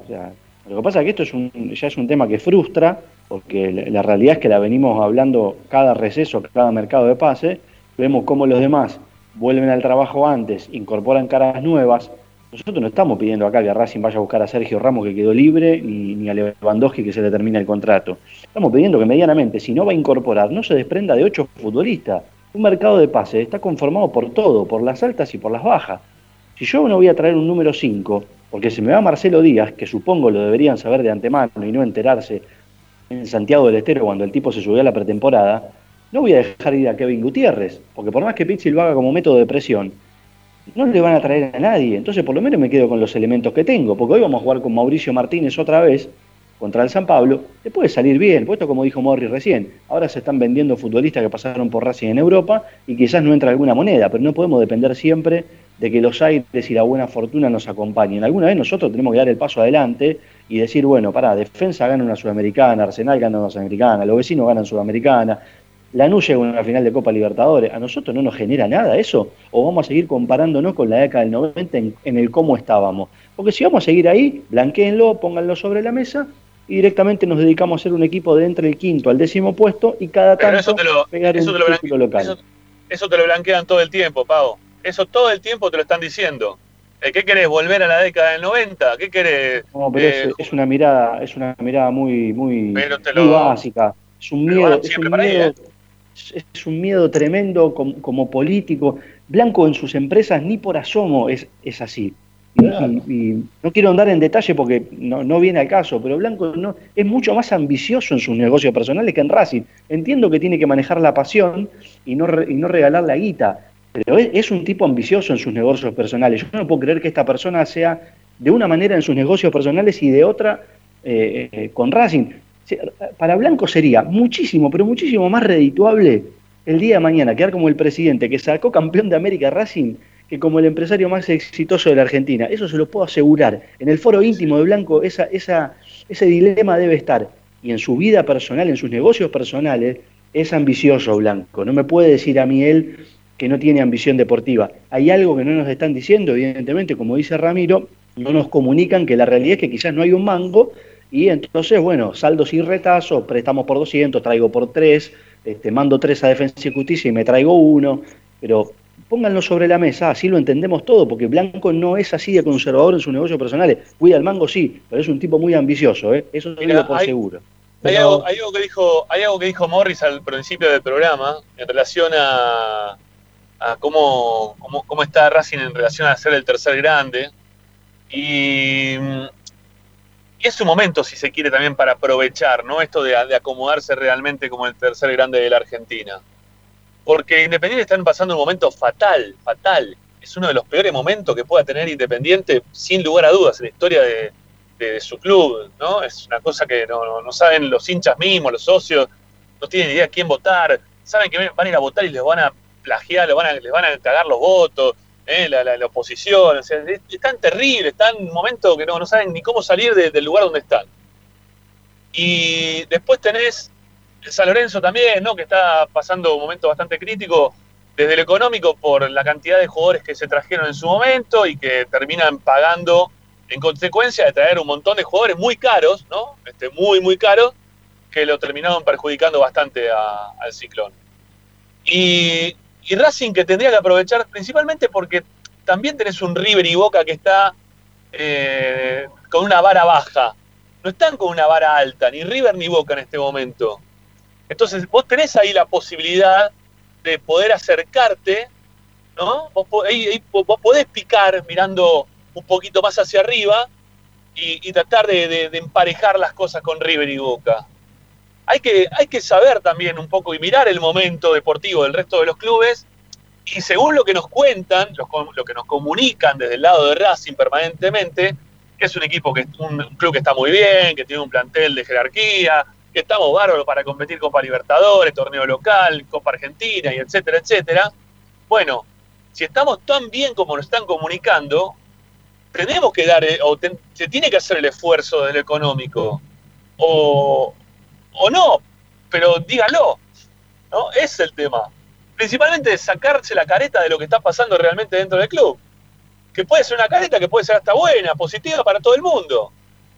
lo que pasa es que esto es un, ya es un tema que frustra, porque la, realidad es que la venimos hablando cada receso, cada mercado de pase, vemos cómo los demás vuelven al trabajo antes, incorporan caras nuevas, nosotros no estamos pidiendo acá que Racing vaya a buscar a Sergio Ramos que quedó libre ni, a Lewandowski que se le termine el contrato. Estamos pidiendo que medianamente, si no va a incorporar, no se desprenda de ocho futbolistas. Un mercado de pases está conformado por todo, por las altas y por las bajas. Si yo no voy a traer un número 5, porque se me va Marcelo Díaz, que supongo lo deberían saber de antemano y no enterarse en Santiago del Estero cuando el tipo se subió a la pretemporada, no voy a dejar ir a Kevin Gutiérrez, porque por más que Pizzi lo haga como método de presión, no le van a traer a nadie. Entonces, por lo menos me quedo con los elementos que tengo, porque hoy vamos a jugar con Mauricio Martínez otra vez contra el San Pablo. Le puede salir bien, puesto como dijo Morri recién. Ahora se están vendiendo futbolistas que pasaron por Racing en Europa y quizás no entra alguna moneda, pero no podemos depender siempre de que los aires y la buena fortuna nos acompañen. Alguna vez nosotros tenemos que dar el paso adelante y decir, bueno, para, defensa gana una sudamericana, Arsenal gana una sudamericana, los vecinos ganan sudamericana, Lanús llega a una final de Copa Libertadores. ¿A nosotros no nos genera nada eso? ¿O vamos a seguir comparándonos con la década del 90 en, el cómo estábamos? Porque si vamos a seguir ahí, blanqueenlo, pónganlo sobre la mesa y directamente nos dedicamos a ser un equipo de entre el quinto al décimo puesto y cada tanto eso te lo, pegar eso te lo local. Eso, te lo blanquean todo el tiempo, Pau. Eso todo el tiempo te lo están diciendo. Eh, ¿Qué querés? ¿Volver a la década del 90? ¿Qué querés? No, pero es, eh, una mirada, es una mirada muy, muy, básica. Es un miedo, es un miedo, es un miedo tremendo como, político. Blanco en sus empresas ni por asomo es, es así. Y, no quiero andar en detalle porque no, viene al caso, pero Blanco no, es mucho más ambicioso en sus negocios personales que en Racing. Entiendo que tiene que manejar la pasión y no, y no regalar la guita, pero es, un tipo ambicioso en sus negocios personales. Yo no puedo creer que esta persona sea de una manera en sus negocios personales y de otra eh, eh, con Racing. Para Blanco sería muchísimo, pero muchísimo más redituable el día de mañana quedar como el presidente que sacó campeón de América Racing que como el empresario más exitoso de la Argentina. Eso se lo puedo asegurar. En el foro íntimo de Blanco esa, esa, ese dilema debe estar. Y en su vida personal, en sus negocios personales, es ambicioso Blanco. No me puede decir a mí él que no tiene ambición deportiva. Hay algo que no nos están diciendo, evidentemente, como dice Ramiro, no nos comunican que la realidad es que quizás no hay un mango y entonces, bueno, saldo sin retazo, prestamos por 200, traigo por 3, este, mando 3 a Defensa y Justicia y me traigo uno, pero pónganlo sobre la mesa, así lo entendemos todo, porque Blanco no es así de conservador en sus negocios personales. Cuida el mango, sí, pero es un tipo muy ambicioso, ¿eh? eso lo digo por seguro. Hay, algo, que dijo, hay algo que dijo Morris al principio del programa en relación a, cómo, cómo, está Racing en relación a ser el tercer grande. Y, es su momento, si se quiere, también para aprovechar, ¿no? Esto de, de acomodarse realmente como el tercer grande de la Argentina porque Independiente están pasando un momento fatal, fatal. Es uno de los peores momentos que pueda tener Independiente, sin lugar a dudas, en la historia de, su club, ¿no? Es una cosa que no, saben los hinchas mismos, los socios, no tienen idea quién votar, saben que van a ir a votar y les van a plagiar, les van a, les van a cagar los votos, ¿eh? la, oposición, o sea, es, tan terrible, es tan un momento que no, no saben ni cómo salir del lugar donde están. Y después tenés San Lorenzo también, ¿no? Que está pasando un momento bastante crítico desde el económico por la cantidad de jugadores que se trajeron en su momento y que terminan pagando en consecuencia de traer un montón de jugadores muy caros, ¿no? Este, muy, muy caros, que lo terminaron perjudicando bastante al ciclón. Y, Racing que tendría que aprovechar principalmente porque también tenés un River y Boca que está eh, con una vara baja. No están con una vara alta, ni River ni Boca en este momento. Entonces, vos tenés ahí la posibilidad de poder acercarte, ¿no? Vos, podés picar mirando un poquito más hacia arriba y, tratar de, emparejar las cosas con River y Boca. Hay que, hay que saber también un poco y mirar el momento deportivo del resto de los clubes y según lo que nos cuentan, lo que nos comunican desde el lado de Racing permanentemente, es un equipo que un club que está muy bien, que tiene un plantel de jerarquía, que estamos bárbaros para competir Copa Libertadores, torneo local, Copa Argentina y etcétera, etcétera. Bueno, si estamos tan bien como nos están comunicando, tenemos que dar, eh, o se tiene que hacer el esfuerzo del económico, o, o no, pero dígalo, ¿no? Es el tema. Principalmente sacarse la careta de lo que está pasando realmente dentro del club. Que puede ser una careta que puede ser hasta buena, positiva para todo el mundo,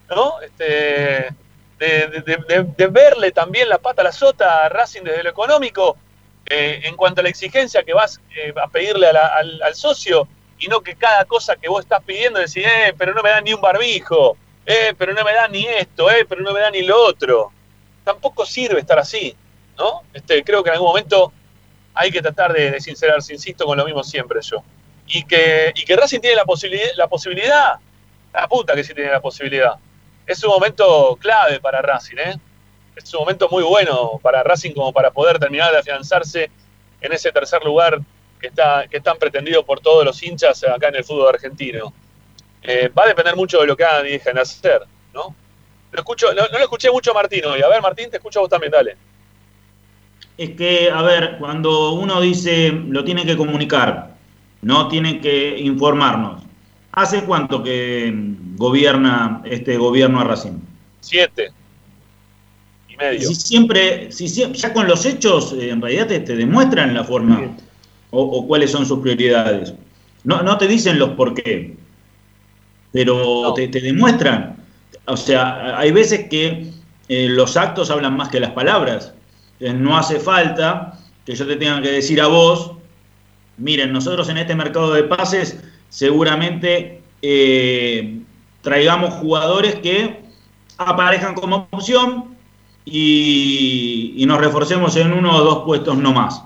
¿no? Este, de, verle también la pata a la sota a Racing desde lo económico, eh, en cuanto a la exigencia que vas eh, a pedirle al, socio, y no que cada cosa que vos estás pidiendo decís, eh, pero no me dan ni un barbijo, eh, pero no me dan ni esto, eh, pero no me dan ni lo otro. Tampoco sirve estar así, ¿no? Este, creo que en algún momento hay que tratar de, de sincerarse, insisto, con lo mismo siempre yo. Y que, y que Racing tiene la, posibilidad, la posibilidad, la puta que sí tiene la posibilidad, es un momento clave para Racing, ¿eh? Es un momento muy bueno para Racing como para poder terminar de afianzarse en ese tercer lugar que está que están pretendido por todos los hinchas acá en el fútbol argentino. Eh, va a depender mucho de lo que hagan y dejen hacer, ¿no? Lo escucho, no, lo escuché mucho a Martín hoy. A ver, Martín, te escucho a vos también, dale. Es que, a ver, cuando uno dice lo tiene que comunicar, no tiene que informarnos. ¿Hace cuánto que gobierna este gobierno a Racing? Siete y medio. Si siempre, si ya con los hechos, eh, en realidad te, demuestran la forma o, cuáles son sus prioridades. No, no te dicen los por qué, pero te, demuestran. O sea, hay veces que eh, los actos hablan más que las palabras. no hace falta que yo te tenga que decir a vos, miren, nosotros en este mercado de pases seguramente eh, traigamos jugadores que aparezcan como opción y, nos reforcemos en uno o dos puestos no más.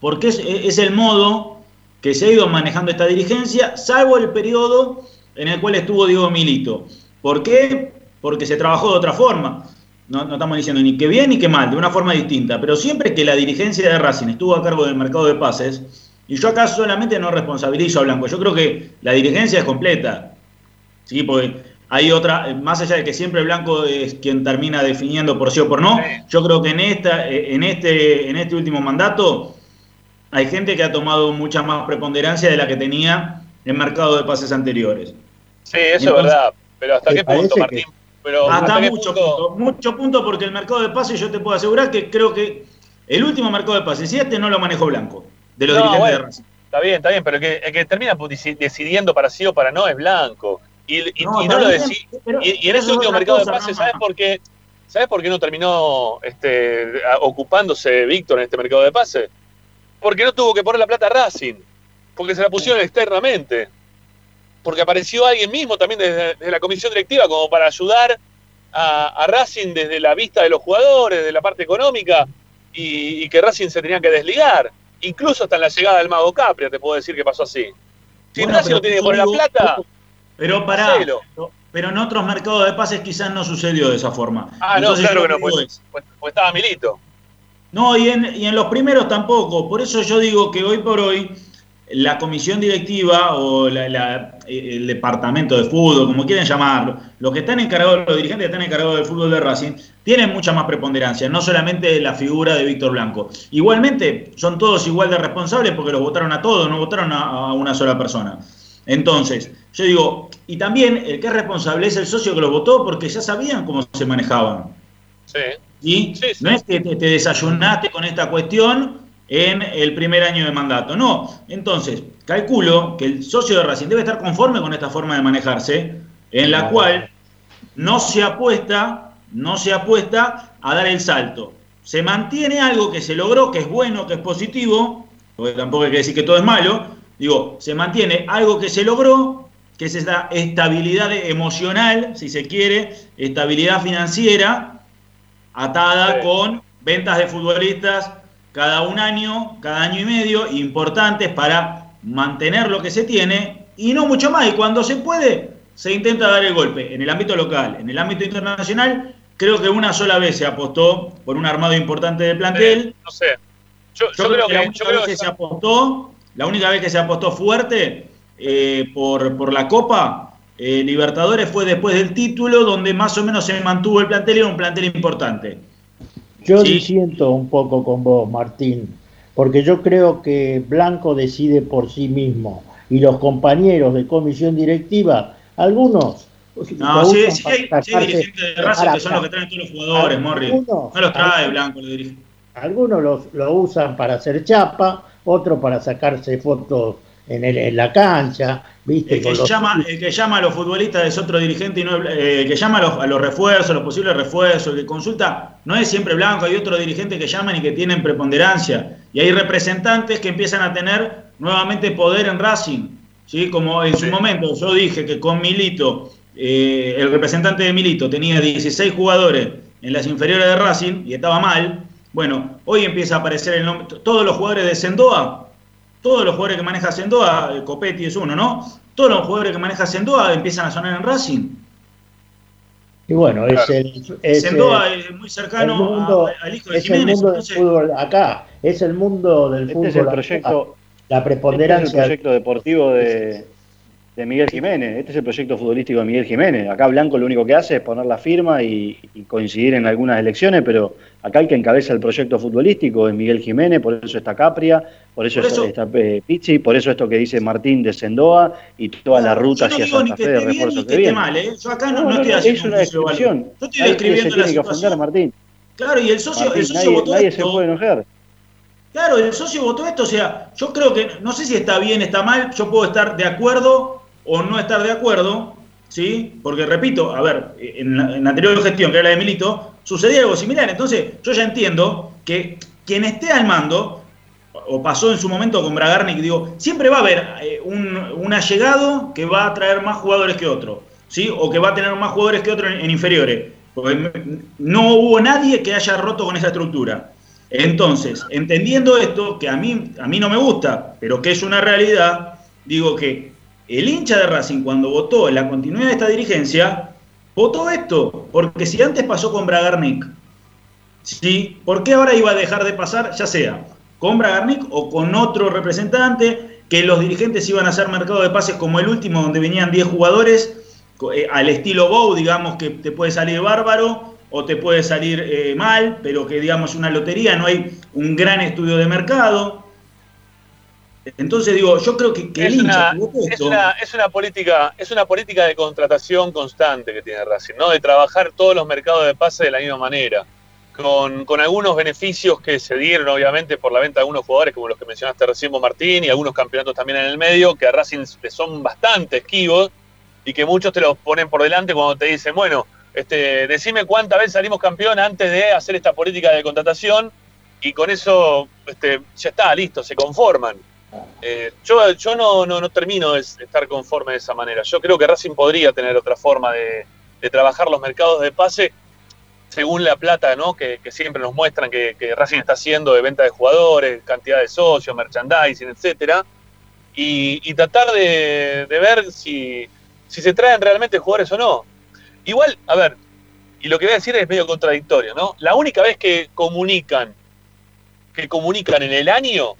Porque es, el modo que se ha ido manejando esta dirigencia, salvo el periodo en el cual estuvo Diego Milito. ¿Por qué? Porque se trabajó de otra forma. No, no, estamos diciendo ni que bien ni que mal, de una forma distinta. Pero siempre que la dirigencia de Racing estuvo a cargo del mercado de pases, y yo acá solamente no responsabilizo a Blanco, yo creo que la dirigencia es completa. ¿sí? Porque hay otra, más allá de que siempre Blanco es quien termina definiendo por sí o por no, yo creo que en, esta, en, este, en este último mandato hay gente que ha tomado mucha más preponderancia de la que tenía en mercado de pases anteriores. Sí, eso es verdad. Pero ¿hasta qué punto, Martín? Pero hasta, mucho punto? Mucho punto porque el mercado de pases yo te puedo asegurar que creo que el último mercado de pases, y este no lo manejó Blanco, de los dirigentes de Racing. Está bien, está bien, pero el que, el que termina decidiendo para sí o para no es Blanco. Y, no, lo decís. Y, en ese último mercado de pases, ¿sabes por qué? ¿Sabes por qué no terminó este, ocupándose Víctor en este mercado de pases? Porque no tuvo que poner la plata a Racing. Porque se la pusieron externamente porque apareció alguien mismo también desde, la comisión directiva como para ayudar a, Racing desde la vista de los jugadores, de la parte económica, y, que Racing se tenía que desligar. Incluso hasta en la llegada del Mago Capria, te puedo decir que pasó así. Si Racing no tiene que poner la plata, pero para pero en otros mercados de pases quizás no sucedió de esa forma. Ah, no, claro que no, pues, pues, pues, estaba Milito. No, y en, y en los primeros tampoco. Por eso yo digo que hoy por hoy la comisión directiva o el departamento de fútbol, como quieren llamarlo, los que están encargados, los dirigentes que están encargados del fútbol de Racing, tienen mucha más preponderancia, no solamente la figura de Víctor Blanco. Igualmente, son todos igual de responsables porque los votaron a todos, no votaron a, una sola persona. Entonces, yo digo, y también el que es responsable es el socio que los votó porque ya sabían cómo se manejaban. Sí. ¿Y? Sí, No es que te desayunaste con esta cuestión en el primer año de mandato. No, entonces, calculo que el socio de Racing debe estar conforme con esta forma de manejarse, en la cual no se apuesta, no se apuesta a dar el salto. Se mantiene algo que se logró, que es bueno, que es positivo, porque tampoco hay que decir que todo es malo, digo, se mantiene algo que se logró, que es esta estabilidad emocional, si se quiere, estabilidad financiera, atada con ventas de futbolistas, cada un año, cada año y medio, importantes para mantener lo que se tiene y no mucho más. Y cuando se puede, se intenta dar el golpe. En el ámbito local, en el ámbito internacional, creo que una sola vez se apostó por un armado importante de plantel. no sé. Yo, creo, que la única vez que, se apostó, la única vez que se apostó fuerte eh, por, por la Copa eh, Libertadores fue después del título, donde más o menos se mantuvo el plantel y era un plantel importante. Yo disiento un poco con vos, Martín, porque yo creo que Blanco decide por sí mismo y los compañeros de comisión directiva, algunos. No, sí, sí, hay, dirigentes de raza que son los que traen todos los jugadores, Morri. No los trae Blanco, lo dirige. Algunos los, lo usan para hacer chapa, otros para sacarse fotos en, la cancha, ¿viste? El que, llama, el que llama a los futbolistas es otro dirigente y no eh, el que llama a los, a los refuerzos, los posibles refuerzos, el que consulta, no es siempre blanco, hay otro dirigente que llaman y que tienen preponderancia. Y hay representantes que empiezan a tener nuevamente poder en Racing. ¿sí? Como en su momento yo dije que con Milito, eh, el representante de Milito tenía 16 jugadores en las inferiores de Racing y estaba mal. Bueno, hoy empieza a aparecer el nombre, todos los jugadores de Sendoa todos los jugadores que maneja Sendoa, Copetti es uno, ¿no? Todos los jugadores que maneja Sendoa empiezan a sonar en Racing. Y bueno, es el. Sendoa es muy cercano al hijo de Jiménez. El mundo del fútbol acá, es el mundo del fútbol. Este es el proyecto, la preponderancia. Este es el proyecto deportivo de, de Miguel Jiménez. Este es el proyecto futbolístico de Miguel Jiménez. Acá Blanco lo único que hace es poner la firma y, coincidir en algunas elecciones, pero acá el que encabeza el proyecto futbolístico es Miguel Jiménez, por eso está Capria, por eso, está, eh, Pizzi, por eso esto que dice Martín de Sendoa y toda la ruta hacia Santa Fe de refuerzo que, viene. Mal, ¿eh? Yo acá no, estoy haciendo es una descripción. Yo estoy describiendo la situación. Martín. Claro, y el socio, el socio nadie, votó nadie se puede enojar. Claro, el socio votó esto, o sea, yo creo que, no sé si está bien, está mal, yo puedo estar de acuerdo o no estar de acuerdo, ¿sí? Porque repito, a ver, en la, anterior gestión, que era la de Milito, sucedía algo similar. Entonces, yo ya entiendo que quien esté al mando, o pasó en su momento con Bragarnik, digo, siempre va a haber eh, un, allegado que va a traer más jugadores que otro, ¿sí? O que va a tener más jugadores que otro en, inferiores. Porque no hubo nadie que haya roto con esa estructura. Entonces, entendiendo esto, que a mí, a mí no me gusta, pero que es una realidad, digo que el hincha de Racing cuando votó la continuidad de esta dirigencia, votó esto, porque si antes pasó con Bragarnik, ¿sí? ¿por qué ahora iba a dejar de pasar, ya sea con Bragarnik o con otro representante, que los dirigentes iban a hacer mercado de pases como el último, donde venían 10 jugadores, eh, al estilo Bow, digamos que te puede salir bárbaro o te puede salir eh, mal, pero que digamos una lotería, no hay un gran estudio de mercado. Entonces digo, yo creo que, es, una, es, una, es, una, política, es una política de contratación constante que tiene Racing, ¿no? De trabajar todos los mercados de pase de la misma manera. Con, con, algunos beneficios que se dieron, obviamente, por la venta de algunos jugadores, como los que mencionaste recién, Martín, y algunos campeonatos también en el medio, que a Racing son bastante esquivos y que muchos te los ponen por delante cuando te dicen, bueno, este, decime cuántas veces salimos campeón antes de hacer esta política de contratación, y con eso este, ya está, listo, se conforman. Eh, yo yo no, no, termino de estar conforme de esa manera. Yo creo que Racing podría tener otra forma de, trabajar los mercados de pase según la plata ¿no? que, siempre nos muestran que, Racing está haciendo de venta de jugadores, cantidad de socios, merchandising, etcétera, y, tratar de, ver si, si se traen realmente jugadores o no. Igual, a ver, y lo que voy a decir es medio contradictorio, ¿no? La única vez que comunican, que comunican en el año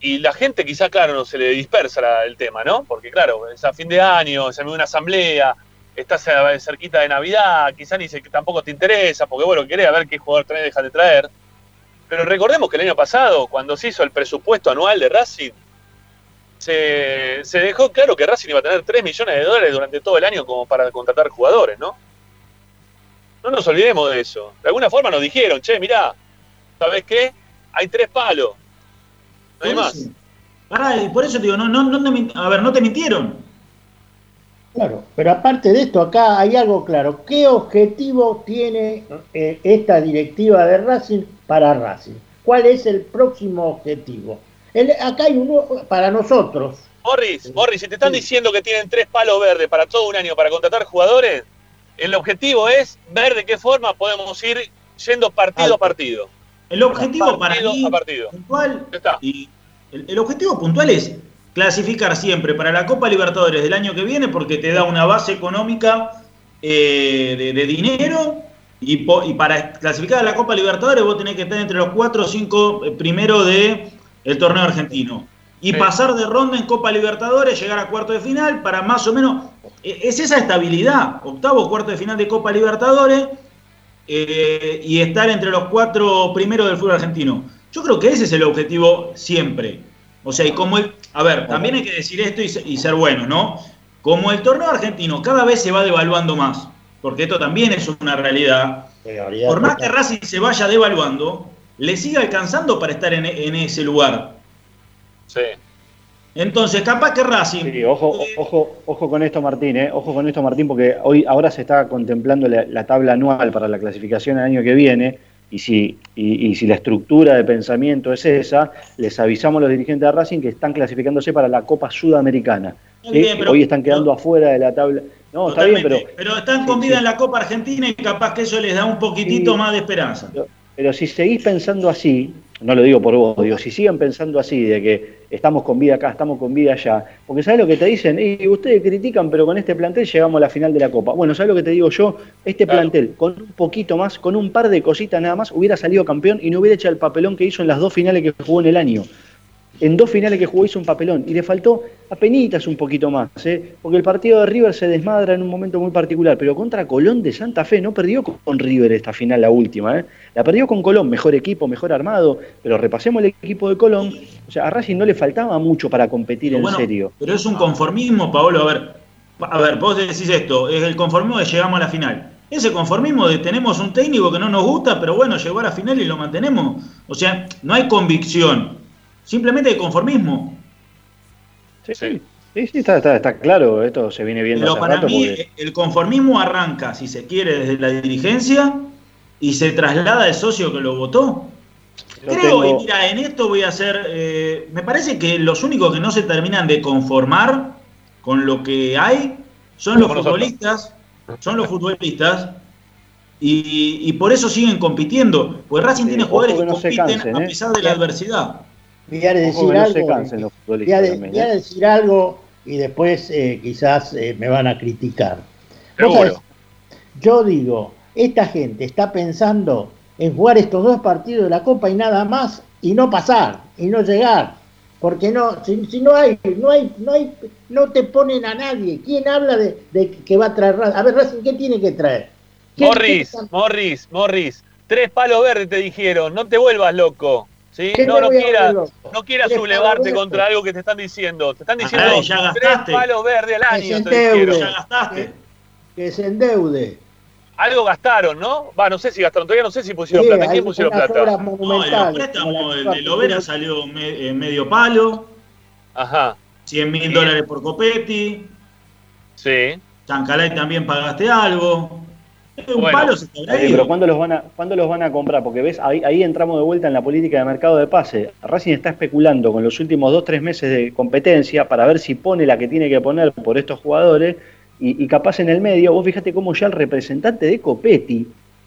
y la gente quizá, claro, no se le dispersa el tema, ¿no? Porque claro, es a fin de año, se me una asamblea, estás cerquita de Navidad, quizá ni se, tampoco te interesa, porque bueno, querés a ver qué jugador trae, deja de traer. Pero recordemos que el año pasado, cuando se hizo el presupuesto anual de Racing, se, se dejó claro que Racing iba a tener 3 millones de dólares durante todo el año como para contratar jugadores, ¿no? No nos olvidemos de eso. De alguna forma nos dijeron, che, mirá, ¿sabes qué? Hay tres palos no hay más. por eso te digo, no, no, no a ver, no te mintieron. Claro, pero aparte de esto, acá hay algo claro. ¿Qué objetivo tiene eh, esta directiva de Racing para Racing? ¿Cuál es el próximo objetivo? acá hay uno para nosotros. Morris, Morris, si te están diciendo que tienen tres palos verdes para todo un año para contratar jugadores, el objetivo es ver de qué forma podemos ir yendo partido a partido. El objetivo para mí, puntual, y el, objetivo puntual es clasificar siempre para la Copa Libertadores del año que viene porque te da una base económica eh, de, dinero y, para clasificar a la Copa Libertadores vos tenés que estar entre los 4 o 5 eh, primeros del el torneo argentino. Y pasar de ronda en Copa Libertadores, llegar a cuarto de final para más o menos... E, es esa estabilidad, octavo, cuarto de final de Copa Libertadores eh, y estar entre los cuatro primeros del fútbol argentino. Yo creo que ese es el objetivo siempre. O sea, y como el, a ver, también hay que decir esto y, ser bueno, ¿no? Como el torneo argentino cada vez se va devaluando más, porque esto también es una realidad. Por más que Racing se vaya devaluando, le sigue alcanzando para estar en, en ese lugar. Sí. Entonces, capaz que Racing. Sí, ojo, ojo, ojo con esto, Martín, eh. ojo con esto, Martín, porque hoy, ahora se está contemplando la, tabla anual para la clasificación el año que viene, y si, y, si la estructura de pensamiento es esa, les avisamos a los dirigentes de Racing que están clasificándose para la Copa Sudamericana. hoy están quedando afuera de la tabla. No, está bien, pero. Pero están con vida en la Copa Argentina y capaz que eso les da un poquitito más de esperanza. pero si seguís pensando así, no lo digo por vos, digo, si siguen pensando así, de que estamos con vida acá, estamos con vida allá, porque ¿sabes lo que te dicen? Y ustedes critican, pero con este plantel llegamos a la final de la Copa. Bueno, ¿sabes lo que te digo yo? Este plantel, con un poquito más, con un par de cositas nada más, hubiera salido campeón y no hubiera hecho el papelón que hizo en las dos finales que jugó en el año en dos finales que jugó hizo un papelón y le faltó apenitas un poquito más, ¿eh? porque el partido de River se desmadra en un momento muy particular, pero contra Colón de Santa Fe no perdió con River esta final, la última, ¿eh? la perdió con Colón, mejor equipo, mejor armado, pero repasemos el equipo de Colón, o sea, a Racing no le faltaba mucho para competir en serio. Pero es un conformismo, Paolo, a ver, a ver, vos decís esto, es el conformismo de llegamos a la final. Ese conformismo de tenemos un técnico que no nos gusta, pero bueno, llegó a la final y lo mantenemos. O sea, no hay convicción simplemente de conformismo. Sí, sí. Sí, está, está, claro, esto se viene viendo. Pero para mí el conformismo arranca, si se quiere, desde la dirigencia y se traslada al socio que lo votó. Creo, y mira, en esto voy a hacer, eh, me parece que los únicos que no se terminan de conformar con lo que hay son los futbolistas, son los futbolistas Y, por eso siguen compitiendo. Pues Racing tiene jugadores que compiten a ¿eh? pesar de la adversidad. Voy a decir algo. voy, a, decir algo y después eh, quizás eh, me van a criticar. Yo digo, esta gente está pensando en jugar estos dos partidos de la Copa y nada más y no pasar y no llegar. Porque no, si, no hay, no hay, no hay, no te ponen a nadie. ¿Quién habla de, que va a traer A ver, Racing, ¿qué tiene que traer? Morris, Morris, Morris. Tres palos verdes te dijeron, no te vuelvas loco. ¿Sí? No, no quieras, no quieras sublevarte contra algo que te están diciendo. Te están diciendo tres palos verdes al año. Ya gastaste. Que, se endeude. Algo gastaron, ¿no? Va, no sé si gastaron, todavía no sé si pusieron plata. ¿En quién pusieron plata? No, el préstamo, el de Lovera salió eh, medio palo. Ajá. 100 mil dólares por Copetti. Sí. Chancalay también pagaste algo. Un palo se pero ¿cuándo los, van a, ¿cuándo los van a comprar? Porque ves, ahí, ahí, entramos de vuelta en la política de mercado de pase. Racing está especulando con los últimos 2-3 meses de competencia para ver si pone la que tiene que poner por estos jugadores y, capaz en el medio, vos fíjate cómo ya el representante de Copetti,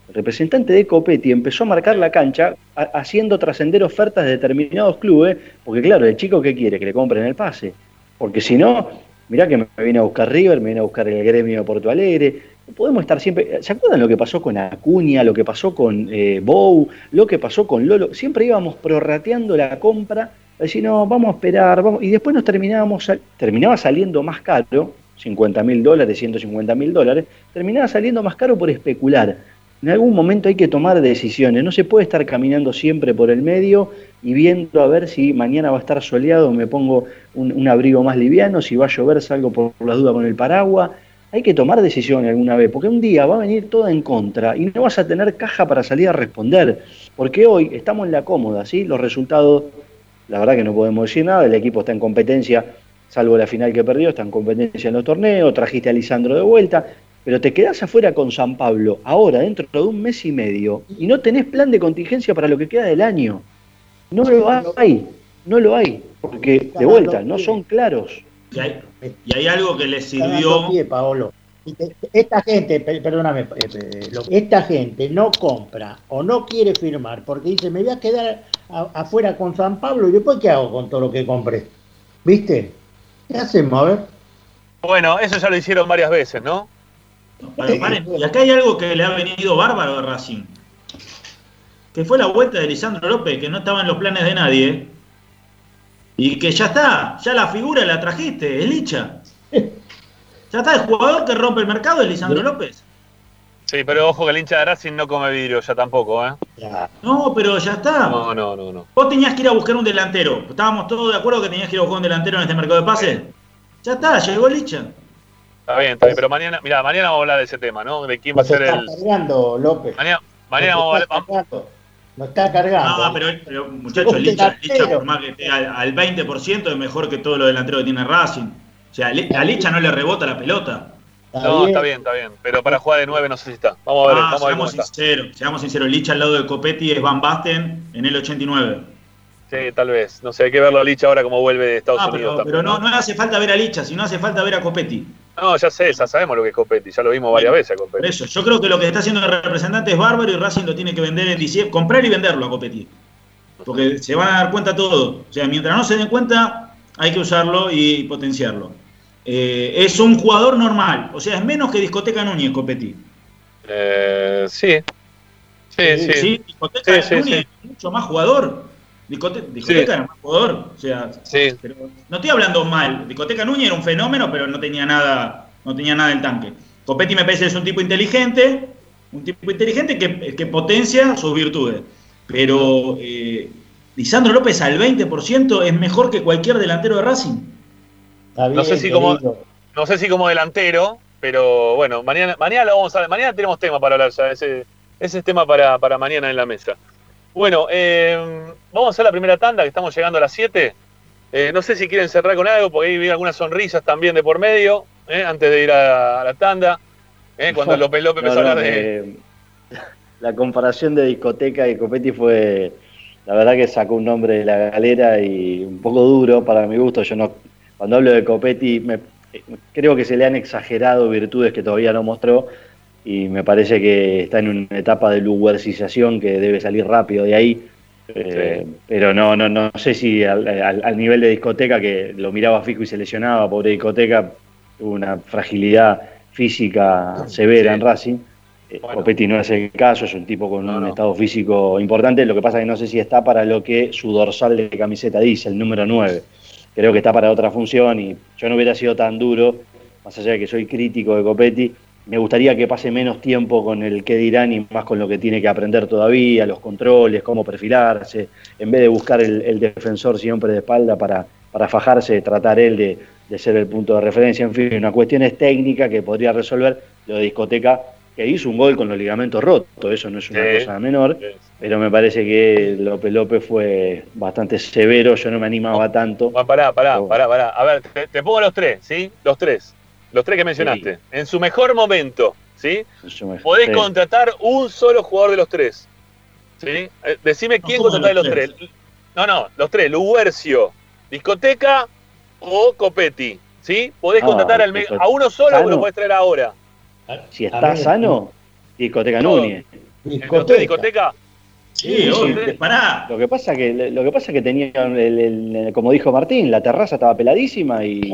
el representante de Copetti empezó a marcar la cancha haciendo trascender ofertas de determinados clubes, porque claro, el chico que quiere que le compren el pase, porque si no, mirá que me viene a buscar River, me viene a buscar el gremio de Porto Alegre, podemos estar siempre. ¿Se acuerdan lo que pasó con Acuña, lo que pasó con eh, Bou, lo que pasó con Lolo? Siempre íbamos prorrateando la compra, decir, no, vamos a esperar, vamos, y después nos terminábamos, terminaba saliendo más caro, 50 mil dólares, 150 mil dólares, terminaba saliendo más caro por especular. En algún momento hay que tomar decisiones, no se puede estar caminando siempre por el medio y viendo a ver si mañana va a estar soleado, me pongo un, abrigo más liviano, si va a llover salgo por, por las dudas con el paraguas. Hay que tomar decisiones alguna vez, porque un día va a venir todo en contra y no vas a tener caja para salir a responder, porque hoy estamos en la cómoda, ¿sí? Los resultados, la verdad que no podemos decir nada, el equipo está en competencia salvo la final que perdió, está en competencia en los torneos, trajiste a Lisandro de vuelta, pero te quedás afuera con San Pablo ahora, dentro de un mes y medio, y no tenés plan de contingencia para lo que queda del año. No lo hay, no lo hay, porque de vuelta, no son claros. Y hay, algo que les sirvió. Esta gente, perdóname, eh, esta gente no compra o no quiere firmar porque dice, me voy a quedar afuera con San Pablo y después qué hago con todo lo que compré. ¿Viste? ¿Qué hacemos? A ver. Bueno, eso ya lo hicieron varias veces, ¿no? Y acá hay algo que le ha venido bárbaro a Racing. Que fue la vuelta de Lisandro López, que no estaba en los planes de nadie. Y que ya está, ya la figura la trajiste, es Licha. Ya está, el jugador que rompe el mercado es Lisandro López. Sí, pero ojo que el hincha de Racing no come vidrio ya tampoco, ¿eh? No, pero ya está. No, no, no, no. Vos tenías que ir a buscar un delantero. ¿Estábamos todos de acuerdo que tenías que ir a buscar un delantero en este mercado de pase? Ya está, llegó Licha. Está bien, está bien, pero mañana, mira, mañana vamos a hablar de ese tema, ¿no? De quién va a ser el. Cargando, López. Mañana, mañana vamos a hablar. No está cargando. No, pero, pero muchachos, Licha, Licha, por más que esté al, 20% es mejor que todos los delanteros que tiene Racing. O sea, a Licha no le rebota la pelota no, está bien, está bien. Pero para jugar de 9 no sé si está. Vamos a ver, ah, vamos seamos sinceros, seamos sinceros. Licha al lado de Copetti es Van Basten en el 89. Sí, tal vez. No sé, hay que verlo a Licha ahora como vuelve de Estados ah, Unidos. Pero, no, no hace falta ver a Licha, sino hace falta ver a Copetti. No, ya sé, ya sabemos lo que es Copetti, ya lo vimos varias veces a Copetti. Por eso, yo creo que lo que está haciendo el representante es bárbaro y Racing lo tiene que vender en diciembre, comprar y venderlo a Copetti. Porque se van a dar cuenta todo. O sea, mientras no se den cuenta, hay que usarlo y potenciarlo. Eh, es un jugador normal, o sea, es menos que Discoteca Núñez, Copetti. Eh, sí. Sí, sí. sí. Discoteca Núñez es mucho más jugador. Discoteca era más jugador. O sea, no estoy hablando mal. Discoteca Núñez era un fenómeno, pero no tenía nada, no tenía nada en el tanque. Copetti me parece que es un tipo inteligente, un tipo inteligente que, potencia sus virtudes. Pero eh, Lisandro López al 20% es mejor que cualquier delantero de Racing no sé si como no sé si como delantero, pero bueno, mañana, mañana lo vamos a ver. Mañana tenemos tema para hablar ya. Ese, ese es tema para, mañana en la mesa. Bueno, eh, vamos a hacer la primera tanda, que estamos llegando a las 7. Eh, no sé si quieren cerrar con algo, porque ahí vi algunas sonrisas también de por medio, eh, antes de ir a, la tanda. cuando López López empezó a hablar de. La comparación de discoteca y Copetti fue. La verdad que sacó un nombre de la galera y un poco duro para mi gusto. Yo no, cuando hablo de Copetti, creo que se le han exagerado virtudes que todavía no mostró, y me parece que está en una etapa de lugarcización que debe salir rápido de ahí. Eh, pero no, no, no sé si al, nivel de discoteca, que lo miraba fijo y se lesionaba, pobre discoteca, tuvo una fragilidad física severa en Racing. Eh, Copetti no es el caso, es un tipo con un estado físico importante. Lo que pasa es que no sé si está para lo que su dorsal de camiseta dice, el número 9. Creo que está para otra función y yo no hubiera sido tan duro, más allá de que soy crítico de Copetti, me gustaría que pase menos tiempo con el que dirán y más con lo que tiene que aprender todavía, los controles, cómo perfilarse, en vez de buscar el, defensor siempre de espalda para, para fajarse, tratar él de, ser el punto de referencia, en fin, una cuestión es técnica que podría resolver lo de discoteca, que hizo un gol con los ligamentos rotos, eso no es una cosa menor, pero me parece que López López fue bastante severo, yo no me animaba tanto. pará, pará, pará, pará, a ver, te, te pongo los tres, ¿sí? Los tres. Los tres que mencionaste. En su mejor momento, ¿sí? Podés contratar un solo jugador de los tres. ¿Sí? Eh, decime quién contratar de los tres. No, no, los tres. Luguercio, Discoteca o Copetti. ¿Sí? Podés ah, contratar al a uno solo o lo podés traer ahora. Si está sano, Discoteca Núñez. Discoteca. Sí, pará. Lo que pasa que lo que pasa que tenía el, como dijo Martín, la terraza estaba peladísima y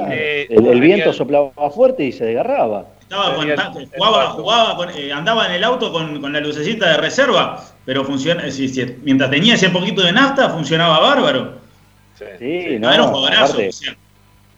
el, viento soplaba fuerte y se desgarraba. Estaba jugaba, jugaba eh, andaba en el auto con, la lucecita de reserva, pero funciona, mientras tenía ese poquito de nafta funcionaba bárbaro. Sí, no, era un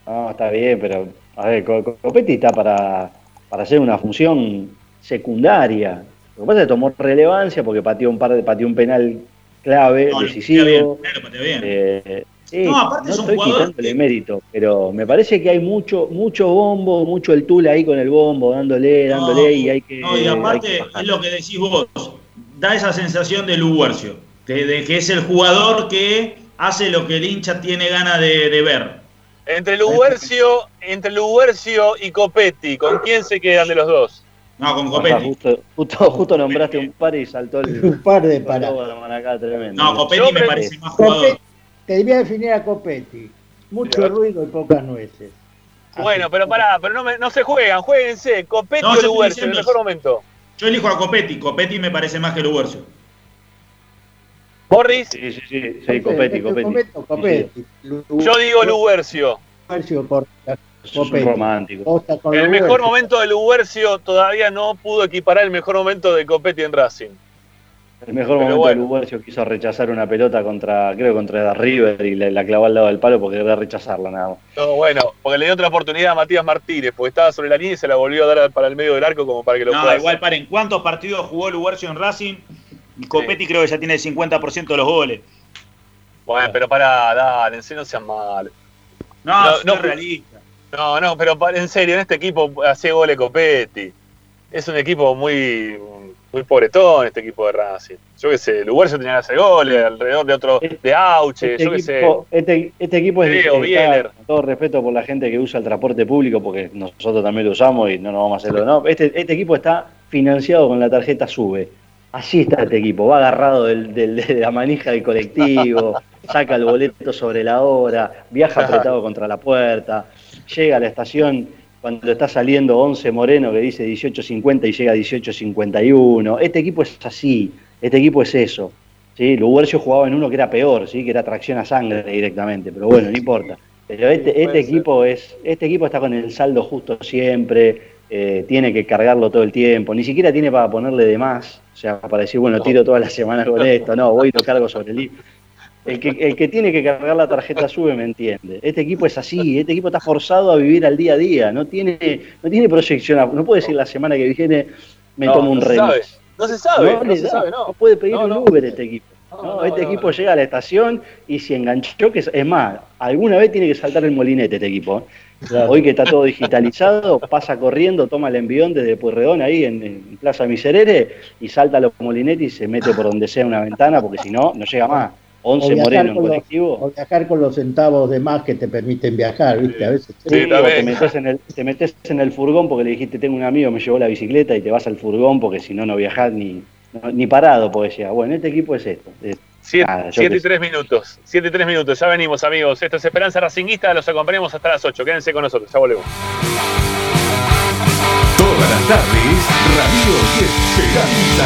no, está bien, pero a ver, Copetti está para, para hacer una función secundaria. Lo que pasa es que tomó relevancia porque pateó un par de, pateó un penal clave, decisivo. Eh, no, aparte no estoy quitándole mérito, pero me parece que hay mucho, mucho bombo, mucho el tul ahí con el bombo, dándole, dándole, y hay que. No, y aparte es lo que decís vos, da esa sensación de Luguercio, de, que es el jugador que hace lo que el hincha tiene ganas de, ver. Entre Luguercio, entre Luguercio y Copetti, ¿con quién se quedan de los dos? No, con Copetti. justo, justo, nombraste un par y saltó el. un par de paras. No, Copetti me parece más jugador. te diría definir a Copetti. Mucho ruido y pocas nueces. Bueno, pero pará, pero no, me, no se juegan, jueguense. Copetti o Luguercio, en el mejor momento. Yo elijo a Copetti. Copetti me parece más que Luguercio. ¿Morris? Sí, sí, sí, sí Copetti, Copetti. Yo digo Luguercio. Luguercio por romántico. El mejor momento de Luguercio todavía no pudo equiparar el mejor momento de Copetti en Racing. El mejor momento de Luguercio quiso rechazar una pelota contra, creo, contra River y la, clavó al lado del palo porque quería rechazarla nada más. No, bueno, porque le dio otra oportunidad a Matías Martínez, porque estaba sobre la línea y se la volvió a dar para el medio del arco como para que lo no, igual, paren, ¿cuántos partidos jugó Luguercio en Racing? Y Copetti creo que ya tiene el 50% de los goles. Bueno, pero para, dale, en serio no sean mal. No, no, no realista. No, no, pero en serio, en este equipo hace goles Copetti. Es un equipo muy, muy pobretón este equipo de Racing. Yo qué sé, Luguercio tenía que hacer goles alrededor de otro, de Auche, este yo qué sé. Este, este equipo es de todo respeto por la gente que usa el transporte público, porque nosotros también lo usamos y no nos vamos a hacerlo. No, este, este equipo está financiado con la tarjeta SUBE. Así está este equipo, va agarrado del, de la manija del colectivo, saca el boleto sobre la hora, viaja apretado contra la puerta llega a la estación cuando está saliendo 11 Moreno que dice 18.50 y llega a 18.51. Este equipo es así, este equipo es eso. ¿sí? Luguercio jugaba en uno que era peor, ¿sí? que era tracción a sangre directamente, pero bueno, no importa. Pero este, este equipo es, este equipo está con el saldo justo siempre, eh, tiene que cargarlo todo el tiempo, ni siquiera tiene para ponerle de más, o sea, para decir, bueno, tiro todas las semanas con esto, no, voy y lo cargo sobre el el que, el que tiene que cargar la tarjeta sube me entiende. Este equipo es así, este equipo está forzado a vivir al día a día, no tiene, no tiene proyección, no puede decir la semana que viene me tomo un remis. No se sabe, no, se sabe, no. puede pedir un Uber este equipo. este equipo llega a la estación y si enganchó, que es, más, alguna vez tiene que saltar el molinete este equipo. ¿eh? Hoy que está todo digitalizado, pasa corriendo, toma el envión desde Pueyrredón ahí en, Plaza Miserere y salta los molinetes y se mete por donde sea una ventana porque si no, no llega más. 11 Moreno en colectivo. o viajar con los centavos de más que te permiten viajar, ¿viste? A veces. Sí, te, metes en el, te metes en el furgón porque le dijiste, tengo un amigo, me llevó la bicicleta y te vas al furgón porque si no, no viajás ni, ni parado, porque decía, bueno, este equipo es esto. 7 y 3 minutos, 7 y 3 minutos, ya venimos amigos. Esto es Esperanza Racinguista, los acompañamos hasta las 8. Quédense con nosotros, ya volvemos. Todas las tardes, Radio y Esperanza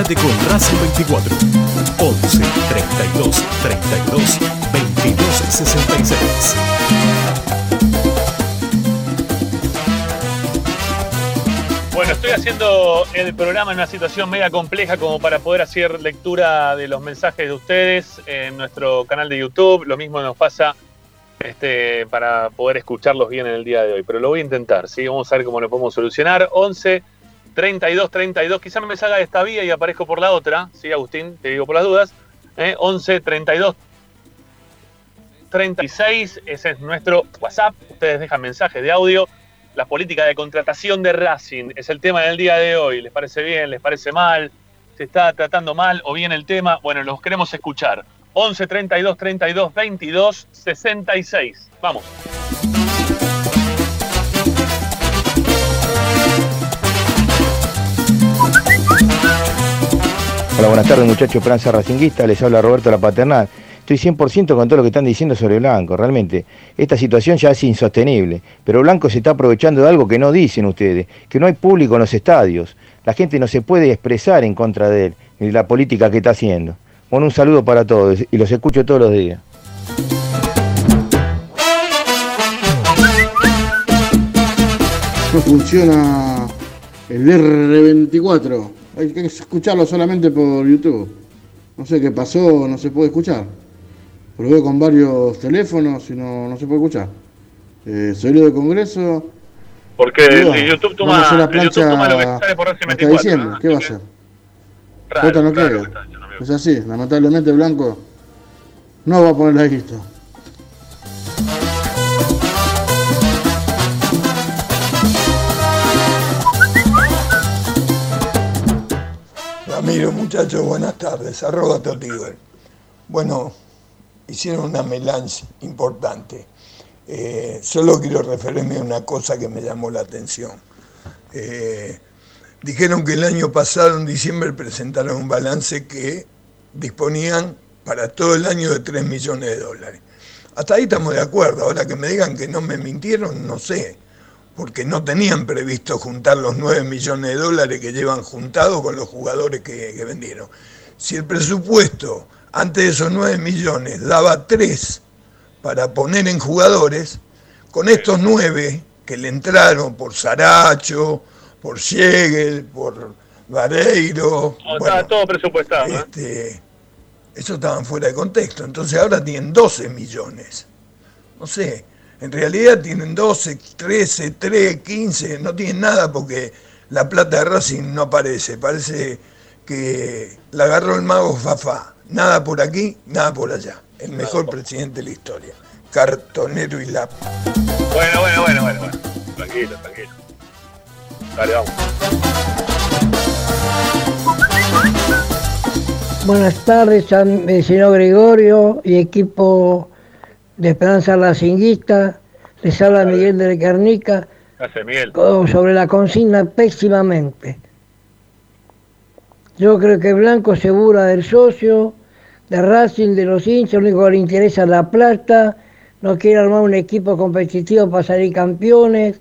Con Racing 24 11 32 32 22 66. Bueno, estoy haciendo el programa en una situación mega compleja como para poder hacer lectura de los mensajes de ustedes en nuestro canal de YouTube. Lo mismo nos pasa este, para poder escucharlos bien en el día de hoy. Pero lo voy a intentar, ¿sí? Vamos a ver cómo lo podemos solucionar. 11 32 32. Quizá me salga de esta vía y aparezco por la otra. Sí, Agustín, te digo por las dudas. ¿eh? 11 32 36. Ese es nuestro WhatsApp. Ustedes dejan mensajes de audio. La política de contratación de Racing es el tema del día de hoy. ¿Les parece bien? ¿Les parece mal? ¿Se está tratando mal o bien el tema? Bueno, los queremos escuchar. 11 32 32 22 66. Vamos. Hola, buenas tardes muchachos, Esperanza Racinguista, les habla Roberto La Paternal. Estoy 100% con todo lo que están diciendo sobre Blanco, realmente. Esta situación ya es insostenible, pero Blanco se está aprovechando de algo que no dicen ustedes, que no hay público en los estadios. La gente no se puede expresar en contra de él, ni de la política que está haciendo. Bueno, un saludo para todos y los escucho todos los días. No funciona el R24. Hay que escucharlo solamente por YouTube. No sé qué pasó, no se puede escuchar. Probé con varios teléfonos y no, no se puede escuchar. Eh, salió de Congreso. Porque bueno, el YouTube toma, la el YouTube plancha toma lo que sale por Racing hasta 24. diciembre. ¿no? ¿Qué va a hacer? raro, no quiere. Es así, lamentablemente Blanco no va a poner la lista. Ramiro, muchachos, buenas tardes. Arroba Totiver. Bueno, hicieron una melange importante. Eh, solo quiero referirme a una cosa que me llamó la atención. Eh, dijeron que el año pasado, en diciembre, presentaron un balance que disponían para todo el año de 3 millones de dólares. Hasta ahí estamos de acuerdo. Ahora que me digan que no me mintieron, no sé. Porque no tenían previsto juntar los 9 millones de dólares que llevan juntados con los jugadores que, que vendieron. Si el presupuesto antes de esos 9 millones daba 3 para poner en jugadores, con estos 9 que le entraron por Saracho, por Siegel, por Vareiro, No, bueno, Estaba todo presupuestado, ¿eh? este, eso estaban fuera de contexto. Entonces ahora tienen 12 millones. No sé, en realidad tienen 12, 13, 3, 15, no tienen nada porque la plata de Racing no aparece. Parece que la agarró el mago Fafá. Nada por aquí, nada por allá. El mejor presidente de la historia. Cartonero y lápiz. Bueno, bueno, bueno, bueno, bueno. Tranquilo, tranquilo. Dale, vamos. Buenas tardes, eh, señor Gregorio y equipo de Esperanza Racinguista. Les habla Miguel de Miguel. sobre la consigna pésimamente. Yo creo que Blanco se burla del socio, de Racing, de los hinchas, lo único que le interesa es la plata, no quiere armar un equipo competitivo para salir campeones,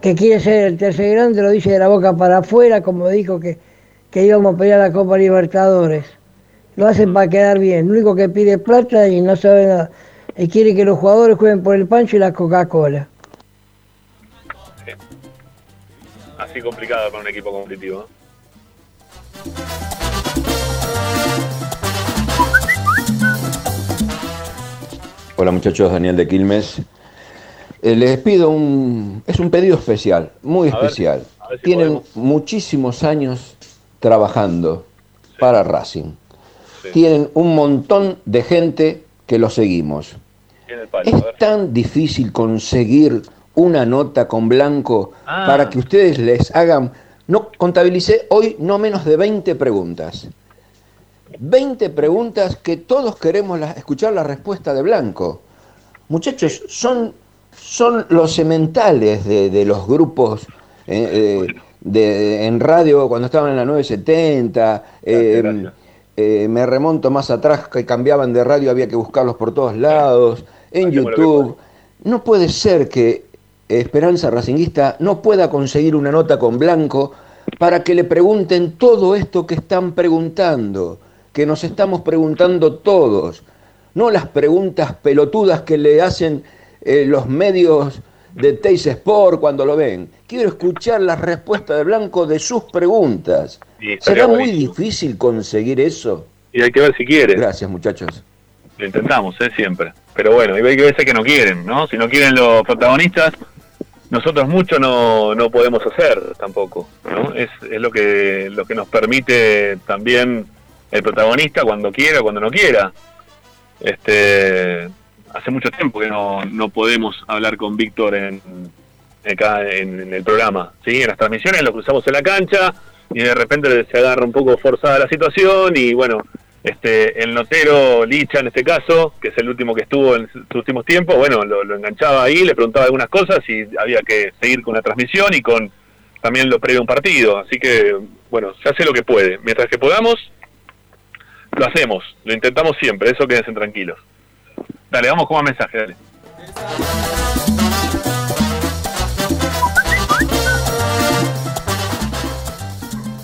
que quiere ser el tercer grande, lo dice de la boca para afuera, como dijo que, que íbamos a pelear la Copa Libertadores. Lo hacen para quedar bien, lo único que pide es plata y no sabe nada. Y quiere que los jugadores jueguen por el pancho y la Coca-Cola. Así complicado para un equipo competitivo. Hola muchachos, Daniel de Quilmes. Eh, les pido un... Es un pedido especial, muy A especial. a ver si Tienen podemos. muchísimos años trabajando para Racing. Sí. Tienen un montón de gente que lo seguimos. Es tan difícil conseguir una nota con blanco Ah. para que ustedes les hagan... No contabilicé hoy no menos de 20 preguntas. 20 preguntas que todos queremos la- escuchar la respuesta de blanco. Muchachos, son, son los sementales de, de los grupos eh, eh, de- en radio cuando estaban en la 970. eh, gracias. Eh, me remonto más atrás que cambiaban de radio, había que buscarlos por todos lados, en YouTube. No puede ser que Esperanza Racinguista no pueda conseguir una nota con Blanco para que le pregunten todo esto que están preguntando, que nos estamos preguntando todos, no las preguntas pelotudas que le hacen eh, los medios de Teis Sport cuando lo ven. Quiero escuchar la respuesta de Blanco de sus preguntas. ¿Será muy difícil conseguir eso? Y hay que ver si quiere. Gracias, muchachos. Lo intentamos, ¿eh? Siempre. Pero bueno, y hay que ver si es que no quieren, ¿no? Si no quieren los protagonistas, nosotros mucho no, no podemos hacer tampoco, ¿no? Es, es lo que lo que nos permite también el protagonista cuando quiera, cuando no quiera. Este, hace mucho tiempo que no, no podemos hablar con Víctor en, acá en, el programa, ¿sí? En las transmisiones lo cruzamos en la cancha y de repente se agarra un poco forzada la situación y bueno, este el notero Licha en este caso, que es el último que estuvo en sus últimos tiempos, bueno, lo, lo enganchaba ahí, le preguntaba algunas cosas y había que seguir con la transmisión y con también lo previo a un partido, así que bueno, se hace lo que puede, mientras que podamos lo hacemos, lo intentamos siempre, eso quédense tranquilos. Dale, vamos con más mensaje, dale.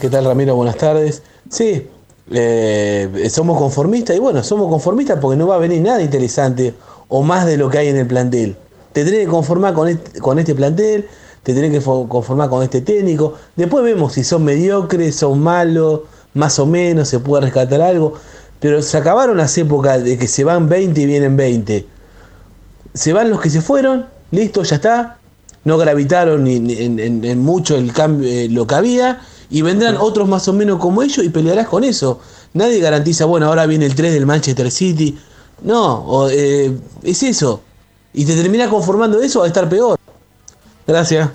¿Qué tal Ramiro? Buenas tardes. Sí, eh, somos conformistas y bueno, somos conformistas porque no va a venir nada interesante o más de lo que hay en el plantel. Te tenés que conformar con este, con este plantel, te tenés que fo- conformar con este técnico. Después vemos si son mediocres, son malos, más o menos, se puede rescatar algo. Pero se acabaron las épocas de que se van 20 y vienen 20. se van los que se fueron, listo, ya está. No gravitaron ni, ni en, en- en mucho el cambio, eh, lo que había. Y vendrán otros más o menos como ellos y pelearás con eso. Nadie garantiza, bueno, ahora viene el 3 del Manchester City. No, o, eh, es eso. Y te terminas conformando eso, va a estar peor. Gracias.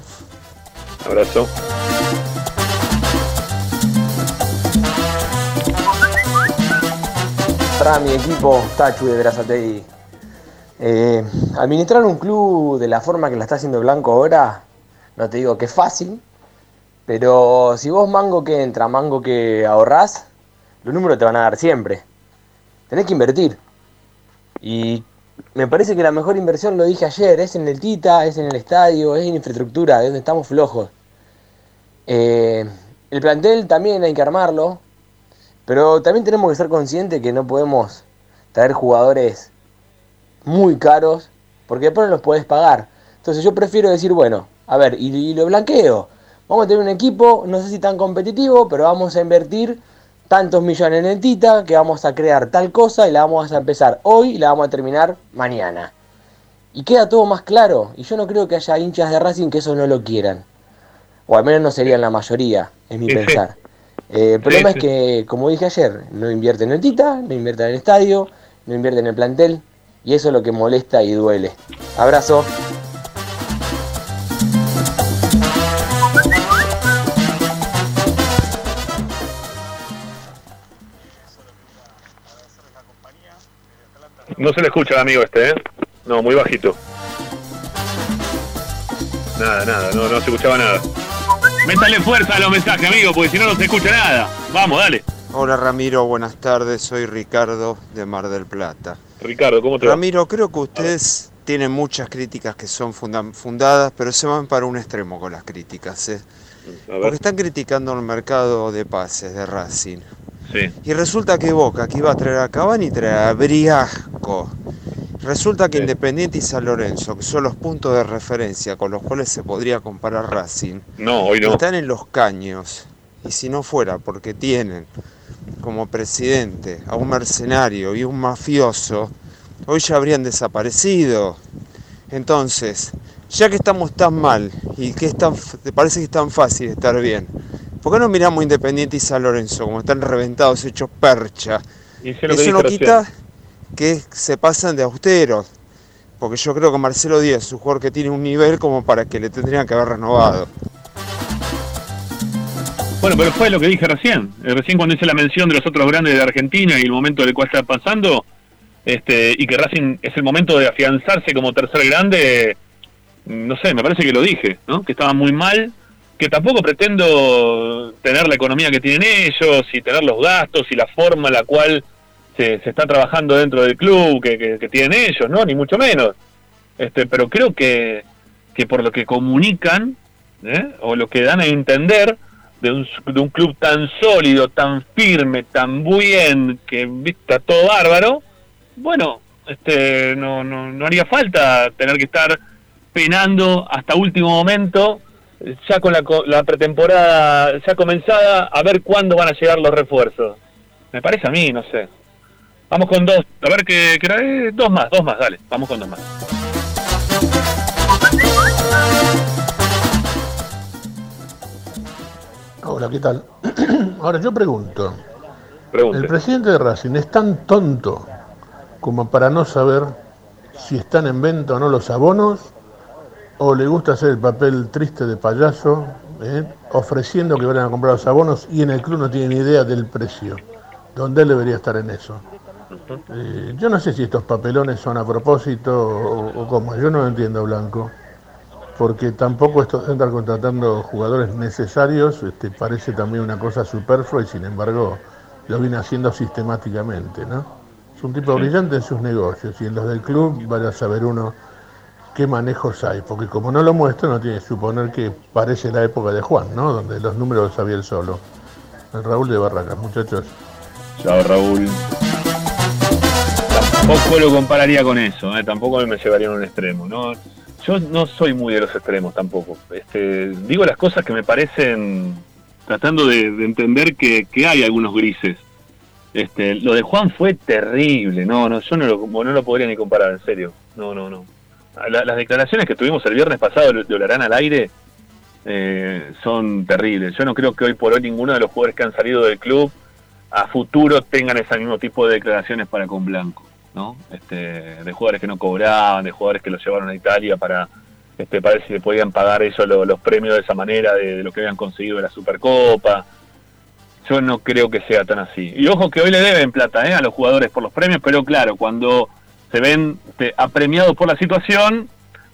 Abrazo. Mi equipo, Tachu de Brazatei. Eh, administrar un club de la forma que la está haciendo Blanco ahora, no te digo que es fácil, pero si vos mango que entra, mango que ahorrás, los números te van a dar siempre. Tenés que invertir. Y me parece que la mejor inversión, lo dije ayer, es en el Tita, es en el estadio, es en infraestructura, es donde estamos flojos. Eh, el plantel también hay que armarlo, pero también tenemos que ser conscientes que no podemos traer jugadores muy caros porque después no los podés pagar. Entonces yo prefiero decir, bueno, a ver, y, y lo blanqueo. Vamos a tener un equipo, no sé si tan competitivo, pero vamos a invertir tantos millones en el Tita que vamos a crear tal cosa y la vamos a empezar hoy y la vamos a terminar mañana. Y queda todo más claro. Y yo no creo que haya hinchas de Racing que eso no lo quieran. O al menos no serían la mayoría, es mi pensar. Eh, el problema Sí, es que, como dije ayer, no invierten en Tita, no invierten en el estadio, no invierten en el plantel. Y eso es lo que molesta y duele. Abrazo. No se le escucha al amigo este, ¿eh? No, muy bajito. Nada, nada, no, no se escuchaba nada. Métale fuerza a los mensajes, amigo, porque si no, no se escucha nada. Vamos, dale. Hola Ramiro, buenas tardes, soy Ricardo de Mar del Plata. Ricardo, ¿cómo te va? Ramiro, creo que ustedes tienen muchas críticas que son funda- fundadas, pero se van para un extremo con las críticas. ¿eh? Porque están criticando el mercado de pases de Racing. Sí. Y resulta que Boca, que iba a traer a Cavani, trae a Briasco. Resulta que Independiente y San Lorenzo, que son los puntos de referencia con los cuales se podría comparar Racing, No, hoy no. están en los caños. Y si no fuera porque tienen como presidente a un mercenario y un mafioso, hoy ya habrían desaparecido. Entonces, ya que estamos tan mal y que es tan, te parece que es tan fácil estar bien, ¿por qué no miramos Independiente y San Lorenzo como están reventados, hechos percha? Eso no quita que se pasan de austeros, porque yo creo que Marcelo Díaz es un jugador que tiene un nivel como para que le tendrían que haber renovado. Bueno, pero fue lo que dije recién. Eh, Recién cuando hice la mención de los otros grandes de Argentina y el momento del cual está pasando, este, y que Racing es el momento de afianzarse como tercer grande, no sé, me parece que lo dije, ¿no? Que estaba muy mal, que tampoco pretendo tener la economía que tienen ellos y tener los gastos y la forma en la cual se, está trabajando dentro del club que, tienen ellos, ¿no? Ni mucho menos. Este, pero creo que, que por lo que comunican, ¿eh? o lo que dan a entender de un, de un club tan sólido, tan firme, tan bien, que vista todo bárbaro, bueno, este, no, no, no haría falta tener que estar penando hasta último momento, ya con la, la pretemporada ya comenzada, a ver cuándo van a llegar los refuerzos. Me parece a mí, no sé. Vamos con dos, a ver qué, qué dos más, dos más, dale, vamos con dos más. Hola, ¿qué tal? Ahora yo pregunto, Pregunte. ¿el presidente de Racing es tan tonto como para no saber si están en venta o no los abonos? ¿O le gusta hacer el papel triste de payaso, eh, ofreciendo que vayan a comprar los abonos y en el club no tiene ni idea del precio? Donde él debería estar en eso. Eh, yo no sé si estos papelones son a propósito o, o cómo, yo no lo entiendo, Blanco porque tampoco esto de andar contratando jugadores necesarios este, parece también una cosa superflua y sin embargo lo viene haciendo sistemáticamente, ¿no? Es un tipo brillante en sus negocios y en los del club vaya a saber uno qué manejos hay, porque como no lo muestra no tiene que suponer que parece la época de Juan, ¿no? Donde los números los sabía él solo. El Raúl de Barracas, muchachos. Chao, Raúl. Tampoco lo compararía con eso, ¿eh? tampoco me llevaría a un extremo. ¿no? Yo no soy muy de los extremos tampoco. Este, digo las cosas que me parecen, tratando de, de entender que, que hay algunos grises. Este, lo de Juan fue terrible, no, no, yo no lo, no lo podría ni comparar, en serio. No, no, no. La- las declaraciones que tuvimos el viernes pasado de Olarán al aire eh, son terribles. Yo no creo que hoy por hoy ninguno de los jugadores que han salido del club a futuro tengan ese mismo tipo de declaraciones para con Blanco, ¿no? Este, de jugadores que no cobraban, de jugadores que los llevaron a Italia para, este, para ver si le podían pagar eso lo- los premios de esa manera de, de lo que habían conseguido de la Supercopa. Yo no creo que sea tan así. Y ojo que hoy le deben plata ¿eh? a los jugadores por los premios, pero claro, cuando se ven apremiados por la situación,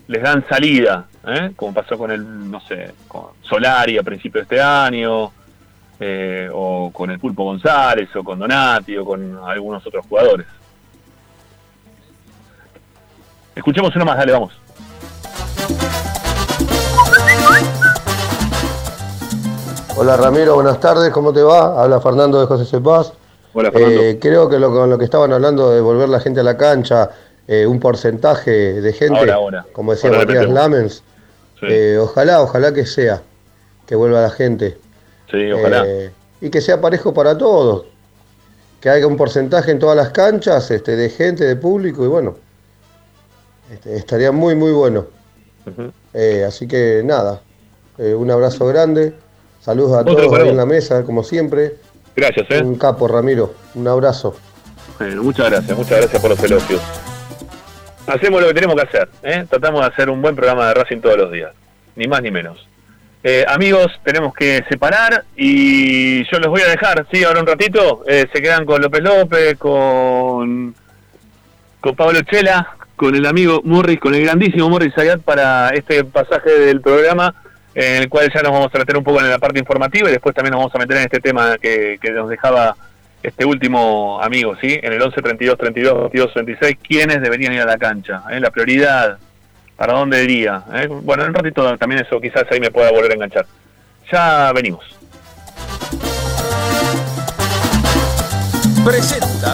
les dan salida, ¿eh? como pasó con el, no sé, con Solari a principios de este año, eh, o con el Pulpo González, o con Donati, o con algunos otros jugadores. Escuchemos uno más, dale, vamos. Hola Ramiro, buenas tardes, ¿cómo te va? Habla Fernando de José Cepaz. Hola Fernando. Eh, creo que lo, con lo que estaban hablando de volver la gente a la cancha, eh, un porcentaje de gente, Ahora, ahora. como decía Ahora Matías. Lamens, Sí. eh, ojalá, ojalá que sea, que vuelva la gente. Sí, ojalá. Y que sea parejo para todos, que haya un porcentaje en todas las canchas este, de gente, de público, y bueno, este, estaría muy, muy bueno. Así que nada, un abrazo grande, saludos a Otro todos ahí en la mesa, como siempre. Gracias, ¿eh? Un capo, Ramiro, un abrazo. Bueno, muchas gracias, muchas gracias por los elogios. Hacemos lo que tenemos que hacer, ¿eh? tratamos de hacer un buen programa de Racing todos los días, ni más ni menos. Eh, amigos, tenemos que separar y yo los voy a dejar, sí, ahora un ratito, eh, se quedan con López López, con, con Pablo Chela, con el amigo Morris, con el grandísimo Morris Ayat para este pasaje del programa en el cual ya nos vamos a meter un poco en la parte informativa y después también nos vamos a meter en este tema que, nos dejaba este último amigo, ¿sí? En el 11 32 32 22 26, ¿quiénes deberían ir a la cancha? ¿Eh? La prioridad, ¿para dónde iría? ¿Eh? Bueno, en un ratito también eso quizás ahí me pueda volver a enganchar. Ya venimos. Presenta.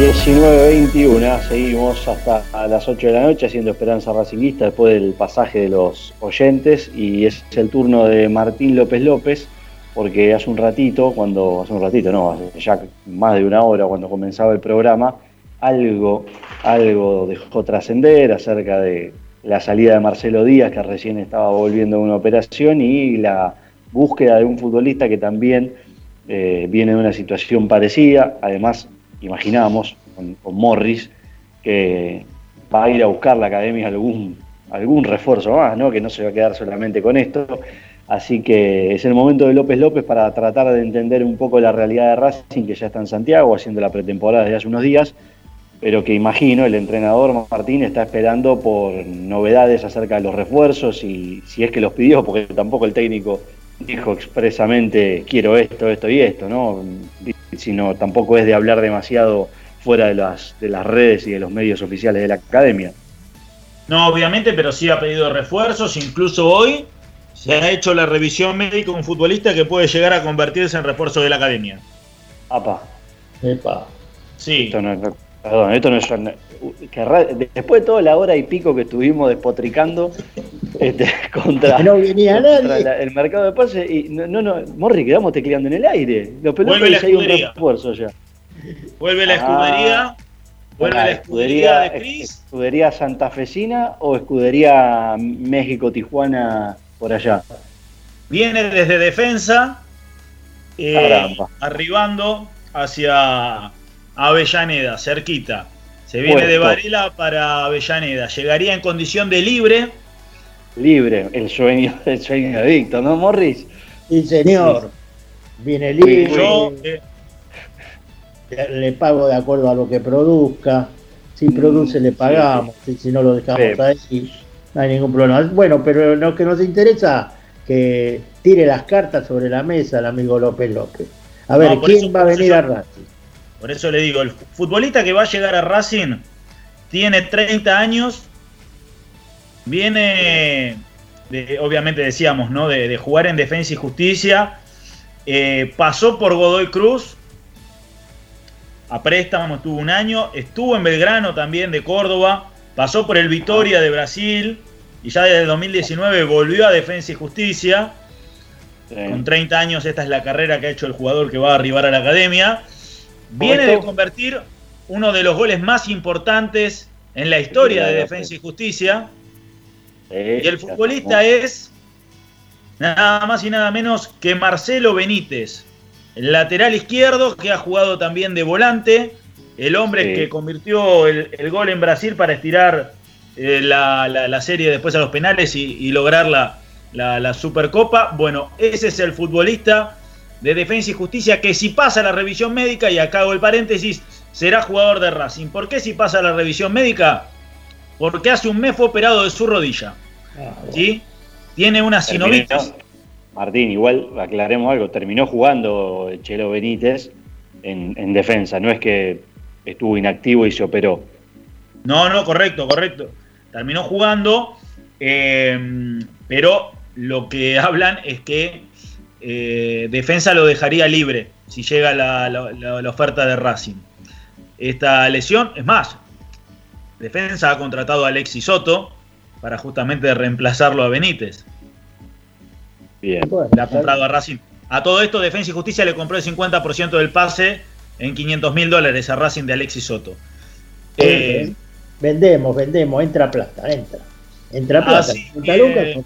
19.21, seguimos hasta las 8 de la noche haciendo Esperanza Racingista después del pasaje de los oyentes y es el turno de Martín López López porque hace un ratito, cuando hace un ratito, no, hace ya más de una hora cuando comenzaba el programa, algo, algo dejó trascender acerca de la salida de Marcelo Díaz que recién estaba volviendo de una operación y la búsqueda de un futbolista que también eh, viene de una situación parecida, además imaginamos con, con Morris que va a ir a buscar la academia algún, algún refuerzo más, ¿no? que no se va a quedar solamente con esto. Así que es el momento de López López para tratar de entender un poco la realidad de Racing, que ya está en Santiago haciendo la pretemporada desde hace unos días, pero que imagino el entrenador Martín está esperando por novedades acerca de los refuerzos y si es que los pidió, porque tampoco el técnico dijo expresamente quiero esto, esto y esto, ¿no? Sino tampoco es de hablar demasiado fuera de las, de las redes y de los medios oficiales de la academia. No, obviamente, pero sí ha pedido refuerzos. Incluso hoy se ha hecho la revisión médica de un futbolista que puede llegar a convertirse en refuerzo de la academia. Apa. Epa. Sí. Esto no, no- perdón, esto no es. después de toda la hora y pico que estuvimos despotricando este, contra, No venía contra nadie. la- el mercado de pases, y no, no, no, Morri, quedamos tecleando en el aire. Los pelotas Vuelve la ya hay un escudería. refuerzo ya. Vuelve la Ah. escudería. Vuelve la escudería de Cris. ¿Escudería santafesina o escudería México-Tijuana por allá? Viene desde defensa, eh, arribando hacia Avellaneda, cerquita. Se viene de. Varela para Avellaneda. Llegaría en condición de libre. Libre, el sueño, el sueño Víctor, ¿no, Morris? Sí, señor. Viene libre. Yo, eh, le pago de acuerdo a lo que produzca. Si produce, le pagamos. Si, si no lo dejamos Mm, Sí. ahí, no hay ningún problema. Bueno, pero lo que nos interesa que tire las cartas sobre la mesa el amigo López López. A ver, No, ¿quién eso- va a venir yo- a Racing? Por eso le digo, el futbolista que va a llegar a Racing tiene 30 años, viene, de- obviamente decíamos, ¿no? De, de jugar en Defensa y Justicia, eh, pasó por Godoy Cruz, a préstamo estuvo un año, estuvo en Belgrano también de Córdoba, pasó por el Vitoria de Brasil y ya desde el 2019 volvió a Defensa y Justicia. Con 30 años esta es la carrera que ha hecho el jugador que va a arribar a la academia. Viene de convertir uno de los goles más importantes en la historia de Defensa y Justicia. Y el futbolista es nada más y nada menos que Marcelo Benítez, el lateral izquierdo que ha jugado también de volante, el hombre que convirtió el, el gol en Brasil para estirar eh, la, la- la serie después a los penales y, y lograr la Supercopa. Bueno, ese es el futbolista de Defensa y Justicia que si pasa la revisión médica, y acá hago el paréntesis, será jugador de Racing. ¿Por qué si pasa la revisión médica? Porque hace un mes fue operado de su rodilla. ¿Sí? Tiene una sinovitis. Terminó- Martín, igual aclaremos algo, terminó jugando el Chelo Benítez en, en defensa, no es que estuvo inactivo y se operó. No, no, correcto, correcto. Terminó jugando, eh, pero lo que hablan es que eh, Defensa lo dejaría libre si llega la, la- la- la oferta de Racing. Esta lesión, es más, Defensa ha contratado a Alexis Soto para justamente reemplazarlo a Benítez. Bien. Le ha comprado a Racing. A todo esto, Defensa y Justicia le compró el 50% del pase en 500 mil dólares a Racing de Alexis Soto. Eh, Vendemos, vendemos, entra plata, entra. Entra plata. Así 30 que-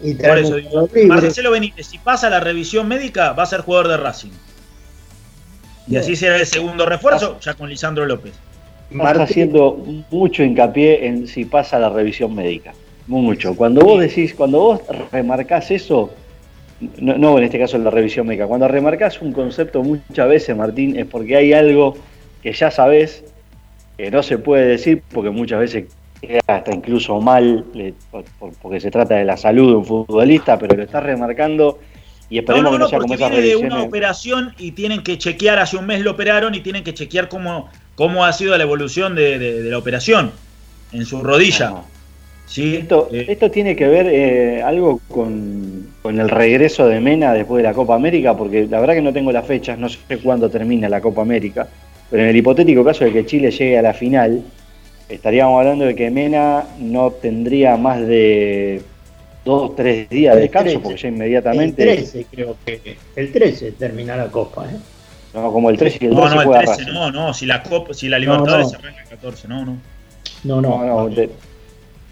lucas, con 30 lucas. Y Por eso digo. Marcelo Benítez, si pasa la revisión médica, va a ser jugador de Racing. Y así será el segundo refuerzo, ya con Lisandro López. Estás haciendo mucho hincapié en si pasa la revisión médica. Mucho. Cuando vos decís, cuando vos remarcás eso, no, no en este caso en la revisión médica, cuando remarcás un concepto muchas veces, Martín, es porque hay algo que ya sabés que no se puede decir porque muchas veces hasta incluso mal eh, por- por- porque se trata de la salud de un futbolista, pero lo estás remarcando y No, esperemos no, que no no, sea como esas viene de una operación y tienen que chequear, hace un mes lo operaron y tienen que chequear cómo, cómo ha sido la evolución de, de- de la operación en su rodilla. Sí, Esto, esto tiene que ver eh, algo con, con el regreso de Mena después de la Copa América, porque la verdad que no tengo las fechas, no sé cuándo termina la Copa América, pero en el hipotético caso de que Chile llegue a la final, estaríamos hablando de que Mena no tendría más de dos o tres días de El descanso, 13. porque ya El inmediatamente, 13 creo que. El 13 termina la copa, ¿eh? no, como el 13 y el No, 12 no, el juega 13 Racing. no, no, si la, Copa, si la Libertadores no. se arranca el 14, no, no. No, no. No, no, de-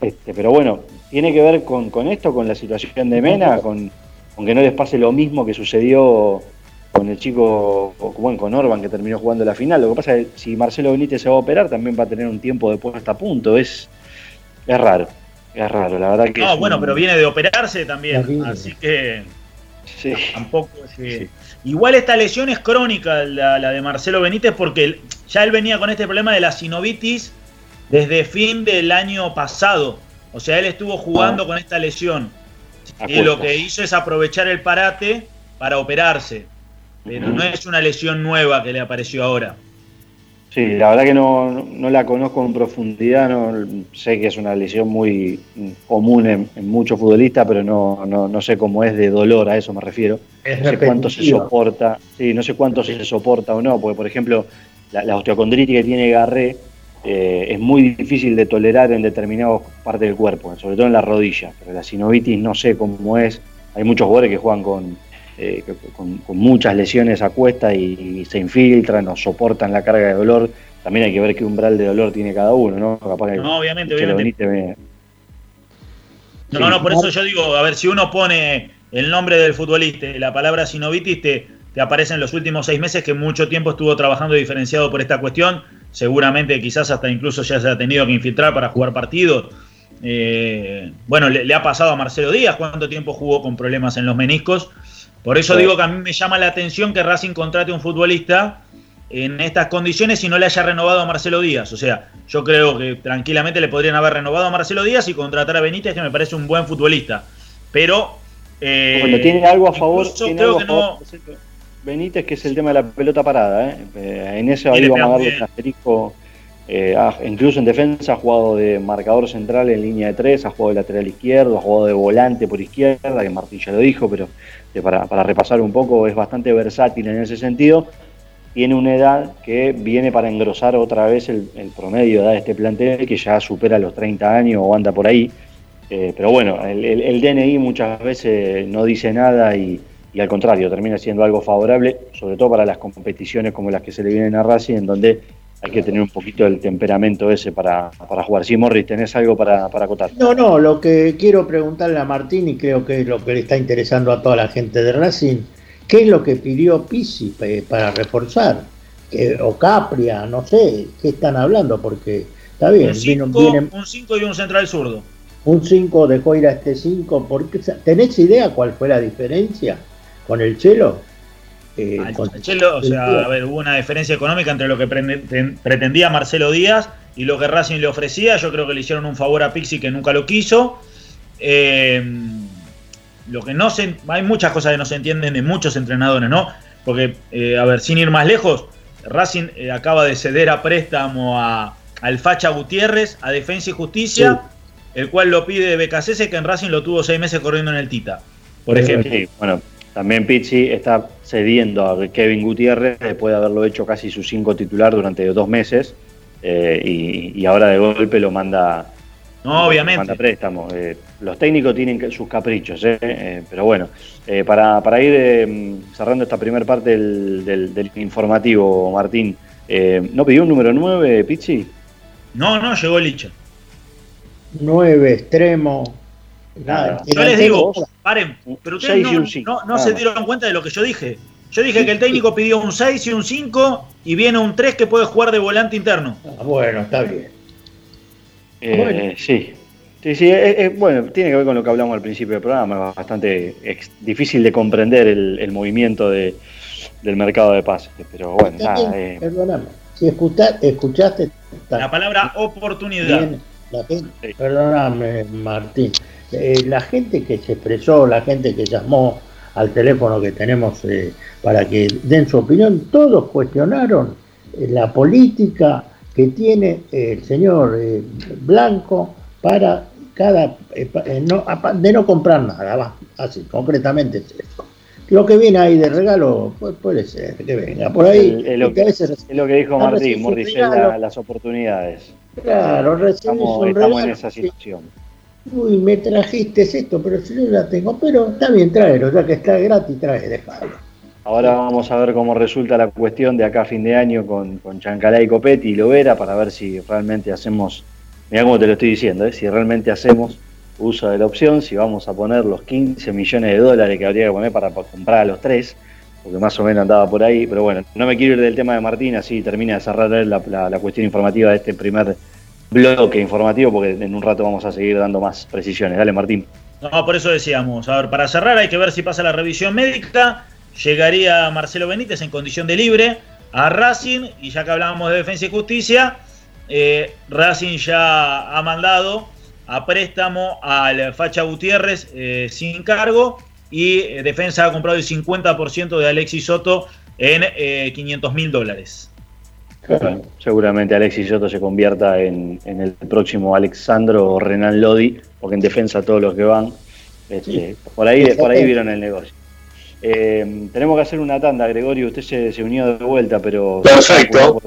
este, pero bueno, tiene que ver con, con esto, con la situación de Mena, con, con que no les pase lo mismo que sucedió con el chico, bueno, con Orban que terminó jugando la final. Lo que pasa es que si Marcelo Benítez se va a operar, también va a tener un tiempo de puesta a punto. Es, es raro, es raro, la verdad que No, bueno, un- pero viene de operarse también, Terrible. así que Sí. tampoco es que- Igual esta lesión es crónica, la, la de Marcelo Benítez, porque ya él venía con este problema de la sinovitis desde fin del año pasado. O sea, él estuvo jugando Ah. con esta lesión. Y lo que hizo es aprovechar el parate para operarse. Pero no es una lesión nueva que le apareció ahora. Sí, la verdad que no, no- la conozco en profundidad, no, sé que es una lesión muy común en, en muchos futbolistas, pero no, no, no sé cómo es de dolor, a eso me refiero. Es no sé cuánto se soporta, sí, no sé cuánto se soporta o no, porque por ejemplo, la, la osteocondritis que tiene Garré eh, es muy difícil de tolerar en determinadas partes del cuerpo, sobre todo en la rodilla, pero la sinovitis no sé cómo es. Hay muchos jugadores que juegan con, eh, con, con muchas lesiones a cuesta y, y se infiltran o soportan la carga de dolor. También hay que ver qué umbral de dolor tiene cada uno, ¿no? Capaz que No, obviamente, obviamente. Me- No, Sí. no, por eso yo digo, a ver, si uno pone el nombre del futbolista y la palabra sinovitis, te, te aparece en los últimos seis meses que mucho tiempo estuvo trabajando diferenciado por esta cuestión. seguramente quizás hasta incluso ya se ha tenido que infiltrar para jugar partidos. Eh, bueno, le, le, ha pasado a Marcelo Díaz, cuánto tiempo jugó con problemas en los meniscos. Por eso digo que a mí me llama la atención que Racing contrate a un futbolista en estas condiciones y no le haya renovado a Marcelo Díaz. O sea, yo creo que tranquilamente le podrían haber renovado a Marcelo Díaz y contratar a Benítez, que me parece un buen futbolista. Pero. Eh, bueno, tiene algo a favor. Algo a favor Benítez, que es el tema de la pelota parada. ¿eh? eh en ese ahí vamos a darle un asterisco. Eh, incluso en defensa ha jugado de marcador central en línea de tres, ha jugado de lateral izquierdo, ha jugado de volante por izquierda, que Martín ya lo dijo, pero para, repasar un poco, es bastante versátil en ese sentido tiene una edad que viene para engrosar otra vez el, promedio de este plantel, que ya supera los 30 años o anda por ahí. Eh, pero bueno, el, DNI muchas veces no dice nada y, al contrario, termina siendo algo favorable, sobre todo para las competiciones como las que se le vienen a Racing, en donde hay que tener un poquito el temperamento ese para, jugar. Sí, Morris, ¿tenés algo para, para acotar? No, no, lo que quiero preguntarle a Martín, y creo que es lo que le está interesando a toda la gente de Racing, ¿Qué es lo que pidió Pisi para reforzar? o Capria, no sé, ¿qué están hablando? Porque está bien. Un 5 y un central zurdo. Un 5 dejó ir a este 5. ¿Tenés idea cuál fue la diferencia con el Chelo? Eh, con Chelo, o sea, a ver, hubo una diferencia económica entre lo que pretendía Marcelo Díaz y lo que Racing le ofrecía. Yo creo que le hicieron un favor a Pixi que nunca lo quiso. Eh, lo que no se, hay muchas cosas que no se entienden de muchos entrenadores, ¿no? Porque, eh, a ver, sin ir más lejos, Racing eh, acaba de ceder a préstamo a, al Facha Gutiérrez, a Defensa y Justicia, el cual lo pide BKC, que en Racing lo tuvo seis meses corriendo en el Tita, por ejemplo. bueno, también Pizzi está cediendo a Kevin Gutiérrez después de haberlo hecho casi su cinco titular durante dos meses, eh, y, y ahora de golpe lo manda no, obviamente. préstamo. Eh, los técnicos tienen sus caprichos, eh, eh, pero bueno, para, para, ir cerrando esta primera parte del, informativo, Martín, ¿no pidió un número 9, Pichi? No, no, llegó Licha. 9, extremo. Nada, yo les digo, paren, pero ustedes no, no, se dieron cuenta de lo que yo dije. Yo dije que el técnico pidió un 6 y un 5 y viene un 3 que puede jugar de volante interno. Ah, bueno, está bien. Eh, sí, sí, sí bueno, tiene que ver con lo que hablamos al principio del programa, es bastante difícil de comprender el, movimiento de, del mercado de pases, pero bueno, nada. Eh. Perdóname, si escuchaste... La palabra oportunidad. Perdóname, Martín. Eh, la gente que se expresó, la gente que llamó al teléfono que tenemos para que den su opinión, todos cuestionaron la política que tiene el señor eh, Blanco para cada eh, eh, de no comprar nada, va, así, concretamente es eso. Lo que viene ahí de regalo pues, puede ser que venga por ahí. Es lo, que, dijo Martín, las oportunidades. Claro, estamos, estamos en esa situación. Uy, me trajiste esto, pero si yo la tengo, pero está bien, tráelo, ya que está gratis, trae, déjalo. Ahora vamos a ver cómo resulta la cuestión de acá a fin de año con, con Chancalá y Copetti y Lovera para ver si realmente hacemos, mira cómo te lo estoy diciendo, ¿eh? si realmente hacemos uso de la opción, si vamos a poner los 15 millones de dólares que habría que poner para, comprar a los tres, porque más o menos andaba por ahí, pero bueno, no me quiero ir del tema de Martín, así termina de cerrar la, la cuestión informativa de este primer bloque informativo, porque en un rato vamos a seguir dando más precisiones. Dale, Martín. No, por eso decíamos, a ver, para cerrar hay que ver si pasa la revisión médica llegaría Marcelo Benítez en condición de libre a Racing y ya que hablábamos de defensa y justicia, eh, Racing ya ha mandado a préstamo al Facha Gutiérrez eh, sin cargo y eh, Defensa ha comprado el 50% de Alexis Soto en 500 mil dólares. Seguramente Alexis Soto se convierta en, el próximo Alexandro o Renan Lodi, porque en defensa todos los que van, este, por, ahí, por ahí vieron el negocio. Eh, tenemos que hacer una tanda, Gregorio. Usted se, unió de vuelta, pero. Perfecto.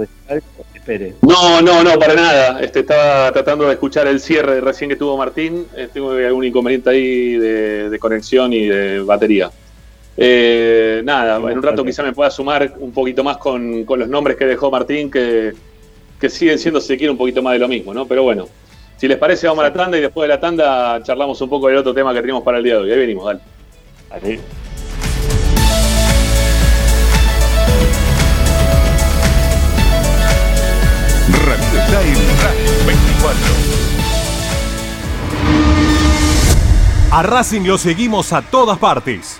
Espere. No, no, no, para nada. Este, estaba tratando de escuchar el cierre recién que tuvo Martín. Eh, tengo algún inconveniente ahí de, conexión y de batería. Eh, nada, en un rato quizá me pueda sumar un poquito más con, con los nombres que dejó Martín, que, que siguen siendo, si un poquito más de lo mismo, ¿no? Pero bueno, si les parece, vamos a la tanda y después de la tanda charlamos un poco del otro tema que tenemos para el día de hoy. Ahí venimos, dale. 24. A Racing lo seguimos a todas partes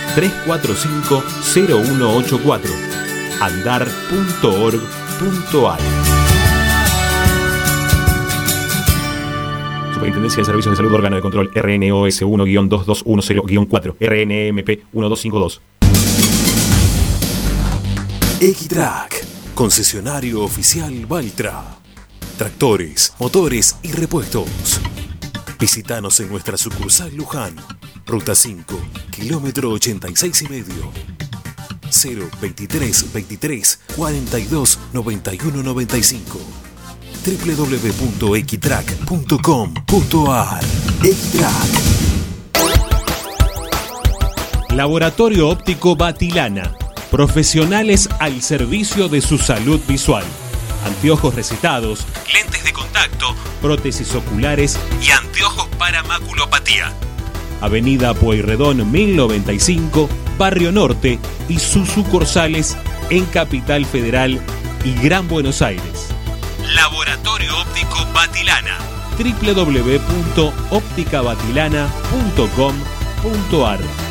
345 0184 andar.org.ar Superintendencia de Servicios de Salud Órgano de Control RNOS 1-2210-4 RNMP 1252 Equitrack, concesionario oficial Valtra. Tractores, motores y repuestos. Visítanos en nuestra sucursal Luján, Ruta 5, kilómetro 86 y medio. 023 23 42 91 95 www.equitrack.com.ar Equitrack Laboratorio Óptico Batilana. Profesionales al servicio de su salud visual. Anteojos recetados, lentes de contacto, prótesis oculares y anteojos para maculopatía. Avenida Pueyrredón 1095, Barrio Norte y sus sucursales en Capital Federal y Gran Buenos Aires. Laboratorio Óptico Batilana. www.opticabatilana.com.ar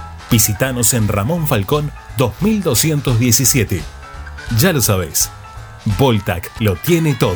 Visítanos en Ramón Falcón 2217. Ya lo sabés, Voltac lo tiene todo.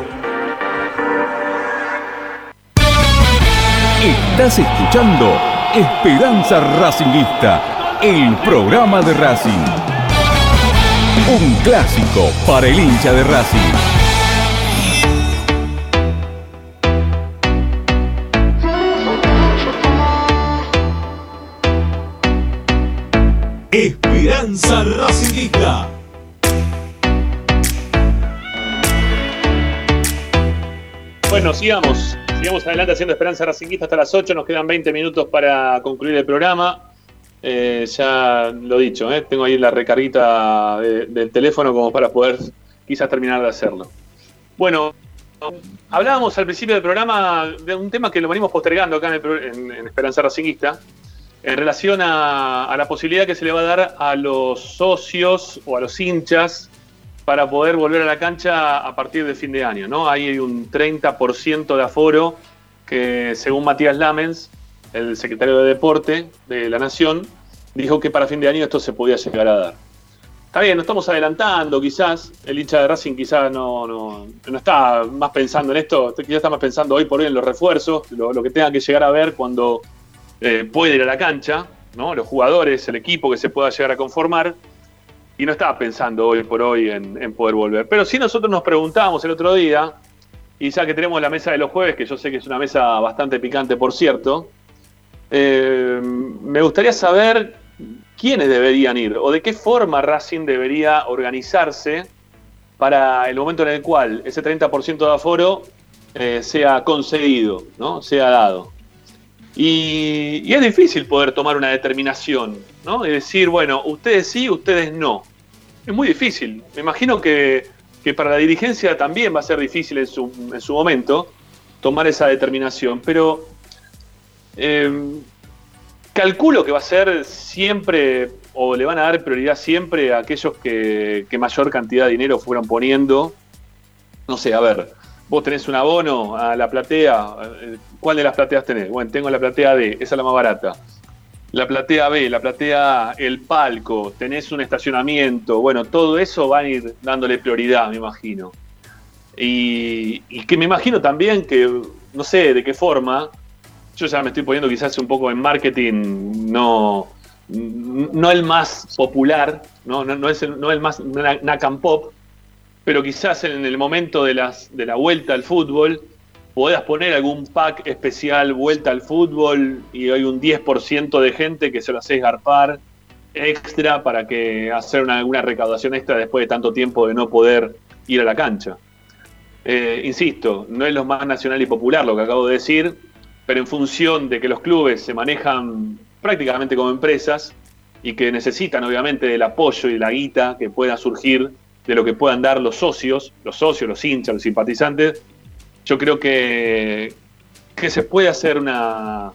Estás escuchando Esperanza Racingista, el programa de Racing. Un clásico para el hincha de Racing. Esperanza Racingista. Bueno, sigamos. Sigamos adelante haciendo Esperanza Racinguista hasta las 8. Nos quedan 20 minutos para concluir el programa. Eh, ya lo dicho, eh, tengo ahí la recarguita de- del teléfono como para poder quizás terminar de hacerlo. Bueno, hablábamos al principio del programa de un tema que lo venimos postergando acá en, Esperanza Racinguista, en relación a la posibilidad que se le va a dar a los socios o a los hinchas para poder volver a la cancha a partir de fin de año. ¿no? Hay un 30% de aforo que, según Matías Lamens, el secretario de Deporte de la Nación, dijo que para fin de año esto se podía llegar a dar. Está bien, nos estamos adelantando quizás, el hincha de Racing quizás no, no, no está más pensando en esto, quizás está más pensando hoy por hoy en los refuerzos, lo, lo que tenga que llegar a ver cuando eh, puede ir a la cancha, ¿no? los jugadores, el equipo que se pueda llegar a conformar, y no estaba pensando hoy por hoy en, poder volver. Pero sí nosotros nos preguntábamos el otro día, y ya que tenemos la mesa de los jueves, que yo sé que es una mesa bastante picante, por cierto, eh, me gustaría saber quiénes deberían ir o de qué forma Racing debería organizarse para el momento en el cual ese 30% de aforo eh, sea concedido, ¿no? sea dado. Y, y es difícil poder tomar una determinación, ¿no? De decir, bueno, ustedes sí, ustedes no. Es muy difícil. Me imagino que, que para la dirigencia también va a ser difícil en su, en su momento tomar esa determinación, pero eh, calculo que va a ser siempre, o le van a dar prioridad siempre a aquellos que, que mayor cantidad de dinero fueron poniendo. No sé, a ver, vos tenés un abono a la platea, eh, ¿cuál de las plateas tenés? Bueno, tengo la platea D, esa es la más barata. La platea B, la platea A, el palco, tenés un estacionamiento, bueno, todo eso van a ir dándole prioridad, me imagino. Y, que me imagino también que, no sé de qué forma, yo ya me estoy poniendo quizás un poco en marketing, no, no el más popular, no, no, no es el, no el más na- Nakam Pop, pero quizás en el momento de, las, de la vuelta al fútbol puedas poner algún pack especial vuelta al fútbol y hay un 10% de gente que se lo haces garpar extra para que hacer una, alguna recaudación extra después de tanto tiempo de no poder ir a la cancha. Eh, insisto, no es lo más nacional y popular lo que acabo de decir, pero en función de que los clubes se manejan prácticamente como empresas y que necesitan obviamente del apoyo y la guita que pueda surgir de lo que puedan dar los socios, los socios, los hinchas, los simpatizantes, yo creo que, que se puede hacer una,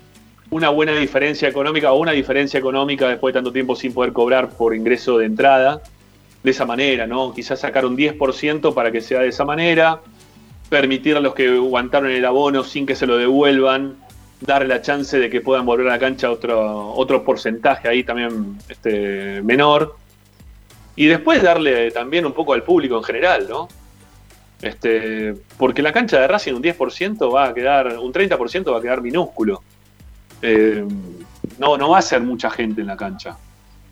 una buena diferencia económica o una diferencia económica después de tanto tiempo sin poder cobrar por ingreso de entrada, de esa manera, ¿no? Quizás sacar un 10% para que sea de esa manera, permitir a los que aguantaron el abono sin que se lo devuelvan, darle la chance de que puedan volver a la cancha otro, otro porcentaje ahí también este, menor. Y después darle también un poco al público en general, ¿no? Este, porque la cancha de Racing un 10% va a quedar, un 30% va a quedar minúsculo. Eh, no, no va a ser mucha gente en la cancha.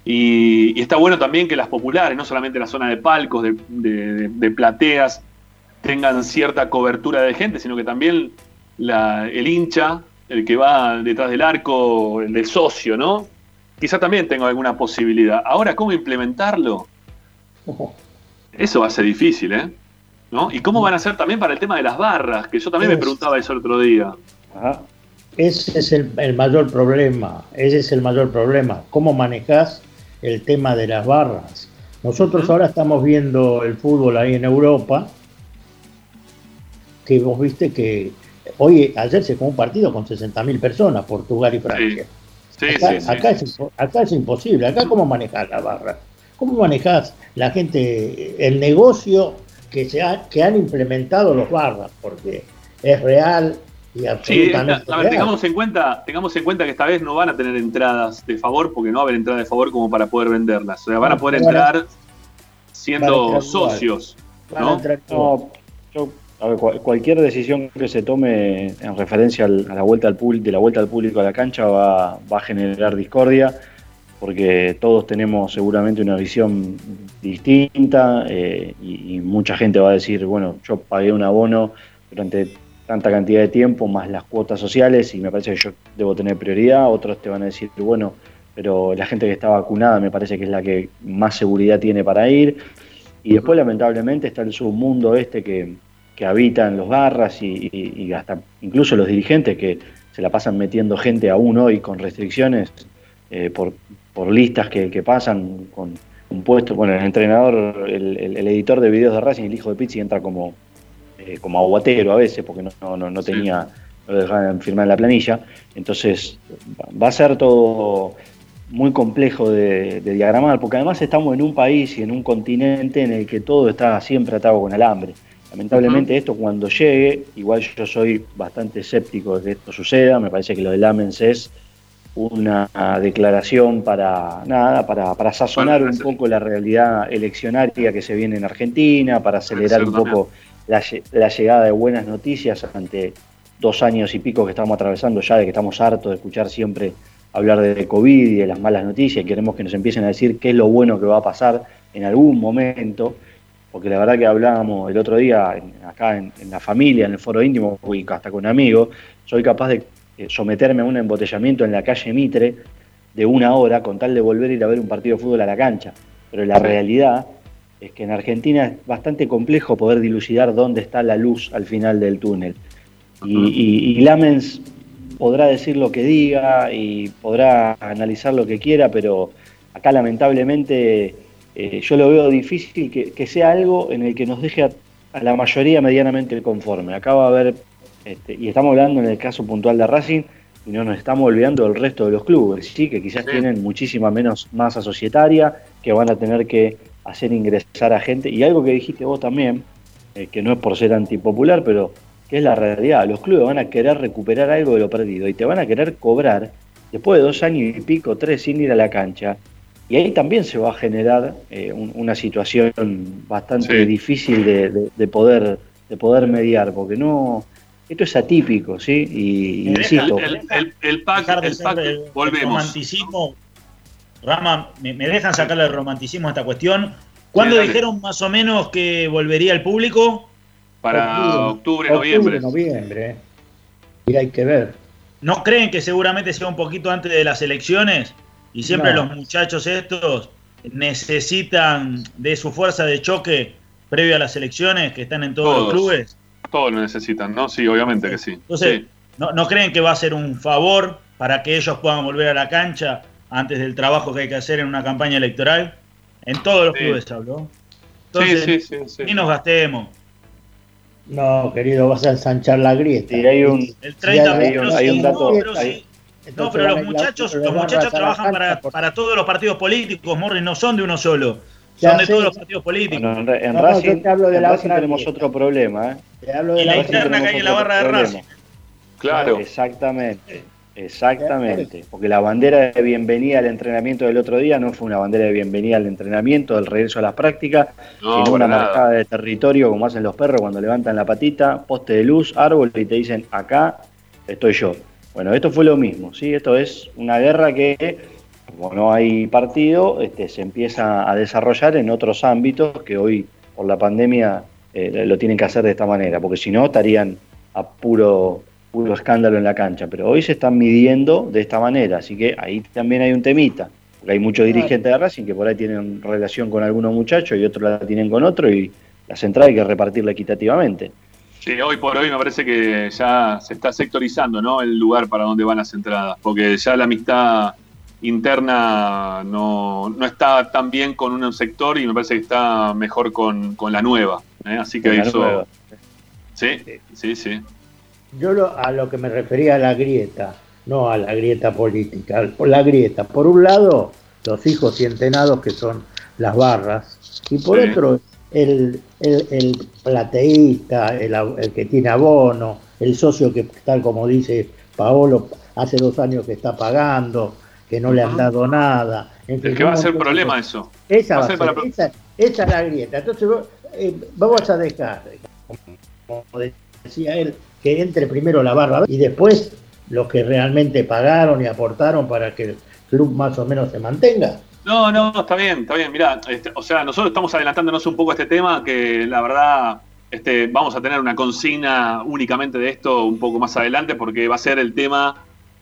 Y, y está bueno también que las populares, no solamente la zona de palcos, de, de- de plateas, tengan cierta cobertura de gente, sino que también la- el hincha, el que va detrás del arco, el del socio, ¿no? Quizá también tenga alguna posibilidad. Ahora, ¿cómo implementarlo? Eso va a ser difícil, ¿eh? ¿No? ¿Y cómo van a hacer también para el tema de las barras? Que yo también me preguntaba eso el otro día. Ese es el, el mayor problema, ese es el mayor problema. ¿Cómo manejás el tema de las barras? Nosotros ahora estamos viendo el fútbol ahí en Europa, que vos viste que hoy, ayer se jugó un partido con 60.000 personas, Portugal y Francia. Sí, acá, sí, sí. acá es, acá es imposible. Acá cómo manejás la barra. ¿Cómo manejás la gente, el negocio que, se ha- que han implementado los barras? Porque es real y Sí, absolutamente a ver, real. tengamos en cuenta, tengamos en cuenta que esta vez no van a tener entradas de favor, porque no va a haber entradas de favor como para poder venderlas. O sea, van a poder entrar siendo socios. ¿no? entrar No, yo- a ver, cual- cualquier decisión que se tome en referencia a la vuelta al público, de la vuelta al público a la cancha va, va a generar discordia, porque todos tenemos seguramente una visión distinta eh, y, mucha gente va a decir, bueno, yo pagué un abono durante tanta cantidad de tiempo más las cuotas sociales y me parece que yo debo tener prioridad, otros te van a decir, bueno, pero la gente que está vacunada me parece que es la que más seguridad tiene para ir. Y después, lamentablemente, está el submundo este que, que habitan los barras y, y- y hasta incluso los dirigentes que se la pasan metiendo gente aún hoy con restricciones eh, por, por listas que, que pasan con un puesto, bueno, el entrenador, el, el- el editor de videos de Racing, el hijo de Pizzi, entra como, eh, como aguatero a veces porque no, no, no- tenía, no lo dejaban firmar en la planilla. Entonces va a ser todo muy complejo de, de diagramar, porque además estamos en un país y en un continente en el que todo está siempre atado con alambre. Lamentablemente esto cuando llegue, igual yo soy bastante escéptico de que esto suceda, me parece que lo del Amens es una declaración para nada, para, para sazonar un poco la realidad eleccionaria que se viene en Argentina, para acelerar un poco la, lle- la llegada de buenas noticias ante dos años y pico que estamos atravesando ya, de que estamos hartos de escuchar siempre hablar de COVID y de las malas noticias, y queremos que nos empiecen a decir qué es lo bueno que va a pasar en algún momento, porque la verdad que hablábamos el otro día en- acá en, en la familia, en el foro íntimo, y hasta con amigos, soy capaz de someterme a un embotellamiento en la calle Mitre de una hora con tal de volver a ir a ver un partido de fútbol a la cancha. Pero la realidad es que en Argentina es bastante complejo poder dilucidar dónde está la luz al final del túnel. Y, y- y Lamens podrá decir lo que diga y podrá analizar lo que quiera, pero acá lamentablemente eh, yo lo veo difícil que, que sea algo en el que nos deje a, a la mayoría medianamente conforme. Acá va a haber, este, y estamos hablando en el caso puntual de Racing, y no nos estamos olvidando del resto de los clubes, sí, que quizás tienen muchísima menos masa societaria, que van a tener que hacer ingresar a gente, y algo que dijiste vos también, eh, que no es por ser antipopular, pero que es la realidad, los clubes van a querer recuperar algo de lo perdido y te van a querer cobrar después de dos años y pico, tres sin ir a la cancha, y ahí también se va a generar eh, un- una situación bastante Sí. difícil de, de- de poder, de poder mediar, porque no, esto es atípico, ¿sí? Y, Me deja- insisto, El, el, el pack, de el pack, el volvemos. romanticismo. Rama, ¿me, me dejan sacarle el romanticismo a esta cuestión? ¿Cuándo Sí, dijeron más o menos que volvería el público? Para octubre, Octubre, noviembre. noviembre. Y hay que ver. ¿No creen que seguramente sea un poquito antes de las elecciones? Y siempre No. los muchachos estos necesitan de su fuerza de choque previo a las elecciones que están en todos, los clubes. Todos lo necesitan, ¿no? Sí, obviamente que sí. Entonces, Sí. ¿no, ¿no creen que va a ser un favor para que ellos puedan volver a la cancha antes del trabajo que hay que hacer en una campaña electoral? En todos los Sí. clubes habló. Sí, Entonces, sí, sí, sí. ni nos gastemos. No, querido, vas a ensanchar la grieta. Sí, hay un- El 30 hay pero un- hay un dato- no, pero hay-. No, los muchachos, los muchachos trabajan para, para todos los partidos políticos, Morris, no son de uno solo. Ya Son de sé. todos los partidos políticos. Bueno, en, en No, Racing, te hablo de en la Racing tenemos otro problema, ¿eh? Te hablo de Y la interna que hay en la barra de. Racing. Claro. Exactamente, exactamente. Porque la bandera de bienvenida al entrenamiento del otro día no fue una bandera de bienvenida al entrenamiento, del regreso a las prácticas, No, sino una nada. marcada de territorio como hacen los perros cuando levantan la patita, poste de luz, árbol y te dicen acá estoy yo. Bueno, esto fue lo mismo, ¿sí? Esto es una guerra que, como no hay partido, este, se empieza a desarrollar en otros ámbitos que hoy, por la pandemia, eh, lo tienen que hacer de esta manera, porque si no estarían a puro, puro escándalo en la cancha. Pero hoy se están midiendo de esta manera, así que ahí también hay un temita. Porque hay muchos dirigentes de Racing que por ahí tienen relación con algunos muchachos y otros la tienen con otro y la central hay que repartirla equitativamente. Sí, hoy por hoy me parece que ya se está sectorizando ¿no? el lugar para donde van las entradas, porque ya la amistad interna no, no está tan bien con un sector y me parece que está mejor con, con la nueva. ¿eh? Así que eso... nueva. Sí, sí, sí. Yo lo- a lo que me refería a la grieta, no a la grieta política, por la grieta. Por un lado, los hijos y entenados que son las barras, y por Sí. otro, el, el, el plateísta, el, el que tiene abono, el socio que, tal como dice Paolo, hace dos años que está pagando, que no le han dado nada. En fin, Es que va a ser problema cosas. eso. Esa, Va a va a ser ser- para- esa, esa es la grieta. Entonces vos, eh, vamos a dejar, como decía él, que entre primero la barra y después los que realmente pagaron y aportaron para que el club más o menos se mantenga. No, no, está bien, está bien. Mirá, este, o sea, nosotros estamos adelantándonos un poco a este tema que la verdad este, vamos a tener una consigna únicamente de esto un poco más adelante porque va a ser el tema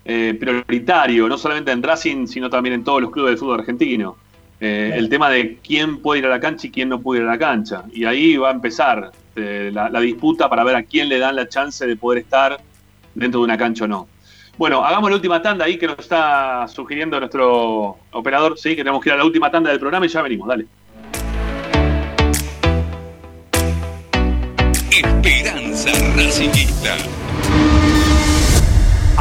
eh, prioritario, no solamente en Racing, sino también en todos los clubes del fútbol argentino. Eh, el tema de quién puede ir a la cancha y quién no puede ir a la cancha. Y ahí va a empezar este, la, la disputa para ver a quién le dan la chance de poder estar dentro de una cancha o no. Bueno, hagamos la última tanda ahí que nos está sugiriendo nuestro operador. Sí, que tenemos que ir a la última tanda del programa y ya venimos, dale. Esperanza Racingista.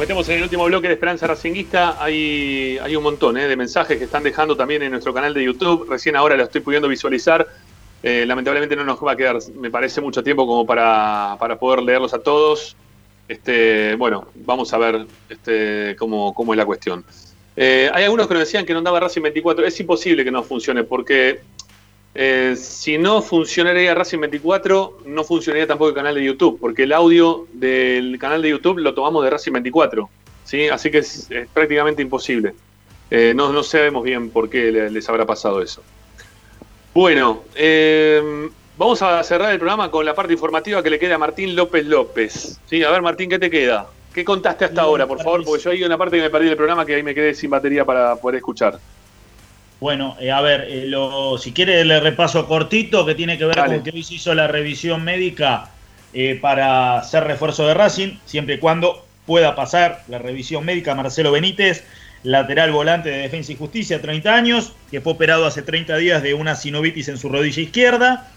Metemos en el último bloque de Esperanza Racinguista. Hay, hay un montón eh, de mensajes que están dejando también en nuestro canal de YouTube. Recién ahora lo estoy pudiendo visualizar. Eh, lamentablemente no nos va a quedar, me parece, mucho tiempo como para, para poder leerlos a todos. Este, bueno, vamos a ver este, cómo, cómo es la cuestión. Eh, hay algunos que nos decían que no andaba Racing 24. Es imposible que no funcione porque eh, si no funcionaría Racing 24, no funcionaría tampoco el canal de YouTube, porque el audio del canal de YouTube lo tomamos de Racing 24. ¿sí? Así que es, es prácticamente imposible. Eh, no, no sabemos bien por qué le- les habrá pasado eso. Bueno, eh, vamos a cerrar el programa con la parte informativa que le queda a Martín López López. ¿Sí? A ver, Martín, ¿qué te queda? ¿Qué contaste hasta ahora, por favor? Porque yo hay una parte que me perdí del programa que ahí me quedé sin batería para poder escuchar. Bueno, eh, a ver, eh, lo- si quiere le repaso cortito que tiene que ver Dale. con que hoy se hizo la revisión médica eh, para hacer refuerzo de Racing, siempre y cuando pueda pasar la revisión médica. Marcelo Benítez, lateral volante de Defensa y Justicia, 30 años, que fue operado hace 30 días de una sinovitis en su rodilla izquierda.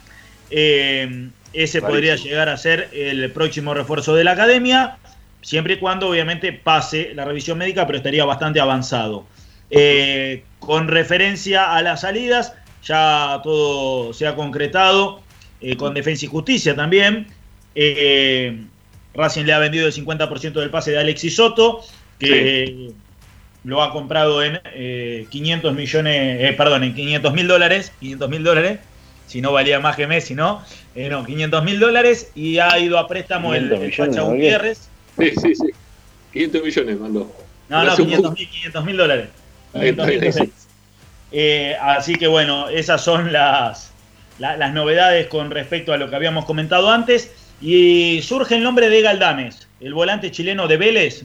Ese podría llegar a ser el próximo refuerzo de la academia, siempre y cuando obviamente pase la revisión médica, pero estaría bastante avanzado. Eh, con referencia a las salidas, ya todo se ha concretado eh, con Defensa y Justicia también. Eh, Racing le ha vendido el 50% del pase de Alexis Soto, que lo ha comprado en 500 millones, perdón, en 500 mil dólares, 500 mil dólares, si no valía más que Messi, ¿no? no, 500 mil dólares y ha ido a préstamo el, el Pacha Gutiérrez. Sí, sí, sí. 500 millones mandó. No, no, 500 mil dólares. 500 dólares. Eh, así que bueno, esas son las, las novedades con respecto a lo que habíamos comentado antes. Y surge el nombre de Galdames, el volante chileno de Vélez,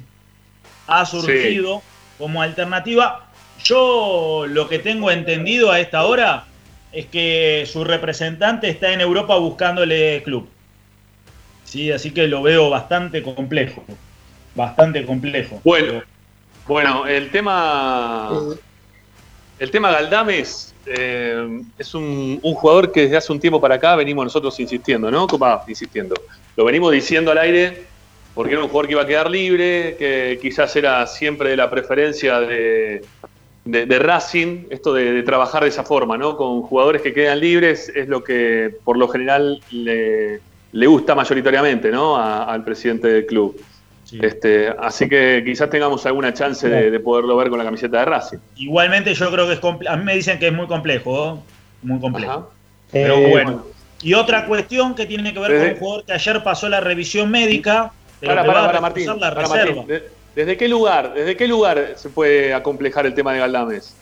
ha surgido como alternativa. Yo lo que tengo entendido a esta hora es que su representante está en Europa buscándole club. Sí, así que lo veo bastante complejo. Bastante complejo. Bueno, bueno, el tema. El tema Galdames eh, es un, jugador que desde hace un tiempo para acá venimos nosotros insistiendo, ¿no? Va, insistiendo. Lo venimos diciendo al aire porque era un jugador que iba a quedar libre, que quizás era siempre de la preferencia de, de, Racing, esto de, trabajar de esa forma, ¿no? Con jugadores que quedan libres es lo que por lo general le, gusta mayoritariamente, ¿no? al presidente del club. Este, así que quizás tengamos alguna chance de, poderlo ver con la camiseta de Racing. Igualmente yo creo que es a mí me dicen que es muy complejo, muy complejo. Pero eh, bueno. Y otra cuestión que tiene que ver con un jugador que ayer pasó la revisión médica, para, para, para, Martín, ¿Desde qué lugar, desde qué lugar se puede acomplejar el tema de Galdames?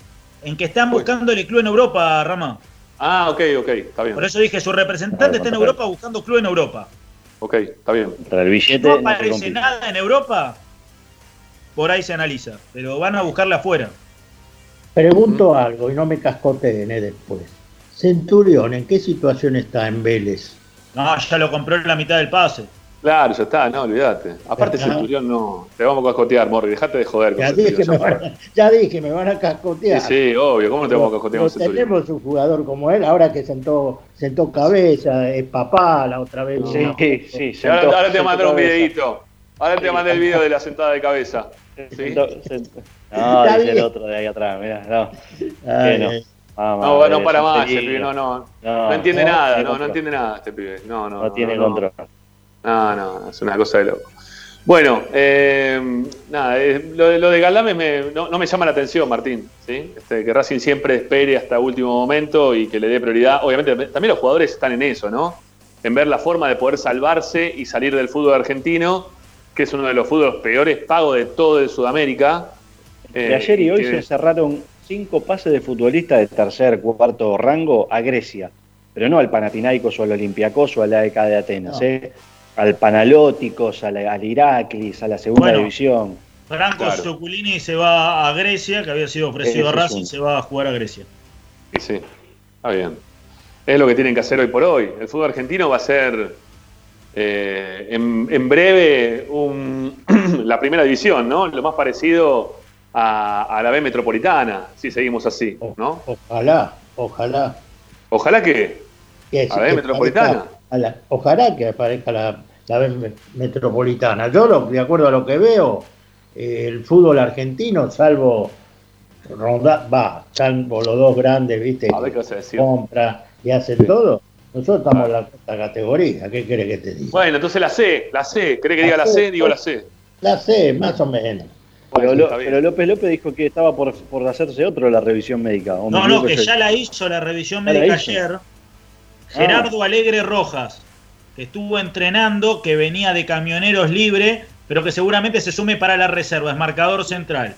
En que están buscando el club en Europa, Rama. Ah, ok, ok, está bien. Por eso dije, su representante está en Europa buscando club en Europa. Ok, está bien. el billete no aparece nada en Europa, por ahí se analiza, pero van a buscarle afuera. Pregunto algo y no me cascoteen eh, después. Centurión, ¿en qué situación está en Vélez? No, ya lo compró en la mitad del pase. Claro, ya está, no, olvídate. Aparte, Centurión no. Te vamos a cascotear, Morri, dejate de joder. Ya dije, me van, ya dije, me van a cascotear. Sí, sí, obvio, ¿cómo te vamos a cascotear con Centurión? Tenemos un jugador como él, ahora que sentó, sentó cabeza, es papá la otra vez. Sí, sí, sí. ahora, te mandé un videito. Ahora te mandé el video de la sentada de cabeza. ¿Sí? No, dice el otro de ahí atrás, mirá, no. Ay, no. Ah, no, no para más, este pibe, no, no. No, entiende nada, no, no entiende nada este pibe. No, no. No tiene control. No, no, es una cosa de loco. Bueno, eh, nada, eh, lo, de Galdames no, me llama la atención, Martín. ¿sí? Este, que Racing siempre espere hasta último momento y que le dé prioridad. Obviamente, también los jugadores están en eso, ¿no? En ver la forma de poder salvarse y salir del fútbol argentino, que es uno de los fútboles peores pagos de todo de Sudamérica. De ayer y hoy se cerraron cinco pases de futbolistas de tercer, cuarto rango a Grecia, pero no al Panathinaikos o al Olympiacos o al AEK de Atenas. ¿eh? Al Panalóticos, al, al Iraklis, a la segunda división. Franco Soculini se va a Grecia, que había sido ofrecido a Racing, se va a jugar a Grecia. Sí, sí, está bien. Es lo que tienen que hacer hoy por hoy. El fútbol argentino va a ser eh, en, breve la primera división, ¿no? Lo más parecido a, la B metropolitana, si seguimos así, ¿no? Ojalá, ojalá. ¿Ojalá que? ¿A la B metropolitana? Ojalá que aparezca la, la metropolitana. Yo, lo, de acuerdo a lo que veo, eh, el fútbol argentino, salvo Ronda, va, salvo los dos grandes, viste, que compra y hacen todo. Nosotros estamos en la, categoría, ¿qué quiere que te diga? Bueno, entonces la C, la C, ¿cree que diga la C? Digo la C. La C, más o menos. Pero, López López dijo que estaba por, por hacerse otro la revisión médica. No, no, que ya la hizo la revisión médica ayer. Gerardo Alegre Rojas, que estuvo entrenando, que venía de camioneros libre, pero que seguramente se sume para la reserva, es marcador central.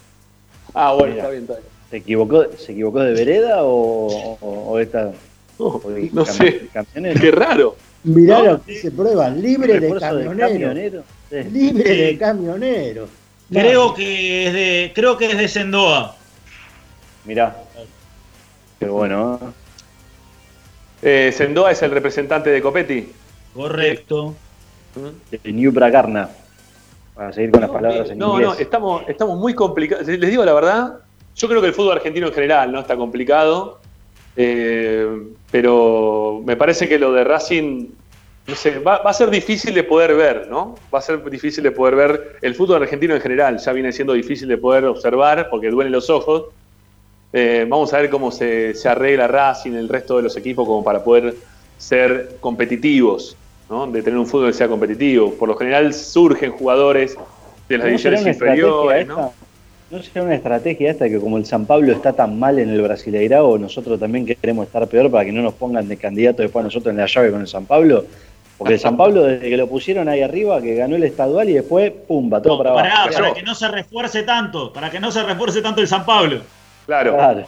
Ah, bueno, está bien, está bien. ¿Se equivocó, ¿Se equivocó de vereda o, o, esta? No, sé. Qué raro. Mirá lo que se prueba, libre de camionero. Libre de camionero. Creo que es de, creo que es de Sendoa. Mirá. Qué bueno. ¿Eh? Eh, Sendoa es el representante de Copetti. Correcto. De New Bragarna. Para seguir con las palabras en no, inglés. No, no, estamos, estamos muy complicados. Les digo la verdad, yo creo que el fútbol argentino en general no está complicado. Eh, pero me parece que lo de Racing no sé, va, a ser difícil de poder ver, ¿no? Va a ser difícil de poder ver el fútbol argentino en general. Ya viene siendo difícil de poder observar porque duelen los ojos. Eh, vamos a ver cómo se, se arregla Racing, el resto de los equipos, como para poder ser competitivos, ¿no? de tener un fútbol que sea competitivo. Por lo general surgen jugadores de las ¿No será divisiones una inferiores. estrategia ¿no? ¿No será una estrategia esta que como el San Pablo está tan mal en el Brasileirao, nosotros también queremos estar peor para que no nos pongan de candidato después a nosotros en la llave con el San Pablo? Porque el San Pablo, desde que lo pusieron ahí arriba, que ganó el estadual y después, pumba, todo para abajo. Pará, para que no se refuerce tanto, para que no se refuerce tanto el San Pablo. Claro. Claro.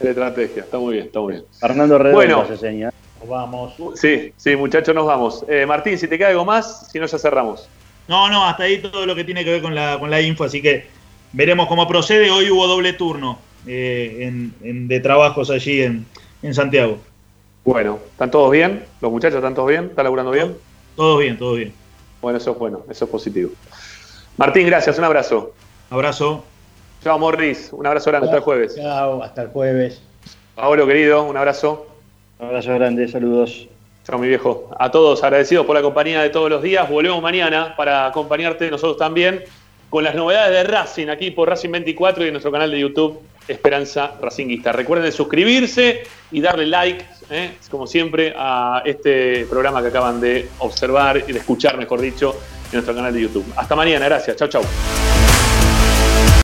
Es estrategia, está muy bien, está muy bien. Fernando Redondo Bueno. hace seña. Vamos. Sí, sí, muchachos, nos vamos. Eh, Martín, si te queda algo más, si no, ya cerramos. No, no, hasta ahí todo lo que tiene que ver con la, con la info, así que veremos cómo procede. Hoy hubo doble turno eh, en- en- de trabajos allí en, en Santiago. Bueno, ¿están todos bien? ¿Los muchachos están todos bien? ¿Están laburando bien? Todo bien, todo bien. Bueno, eso es bueno, eso es positivo. Martín, gracias, un abrazo. Abrazo. Chao, Morris, un abrazo grande, hasta el jueves. Chao, hasta el jueves. Paolo, querido, un abrazo. Un abrazo grande, saludos. Chao, mi viejo. A todos agradecidos por la compañía de todos los días. Volvemos mañana para acompañarte nosotros también con las novedades de Racing aquí por Racing 24 y en nuestro canal de YouTube Esperanza Racinguista. Recuerden suscribirse y darle like, ¿eh? como siempre, a este programa que acaban de observar y de escuchar, mejor dicho, en nuestro canal de YouTube. Hasta mañana, gracias. Chao, chao.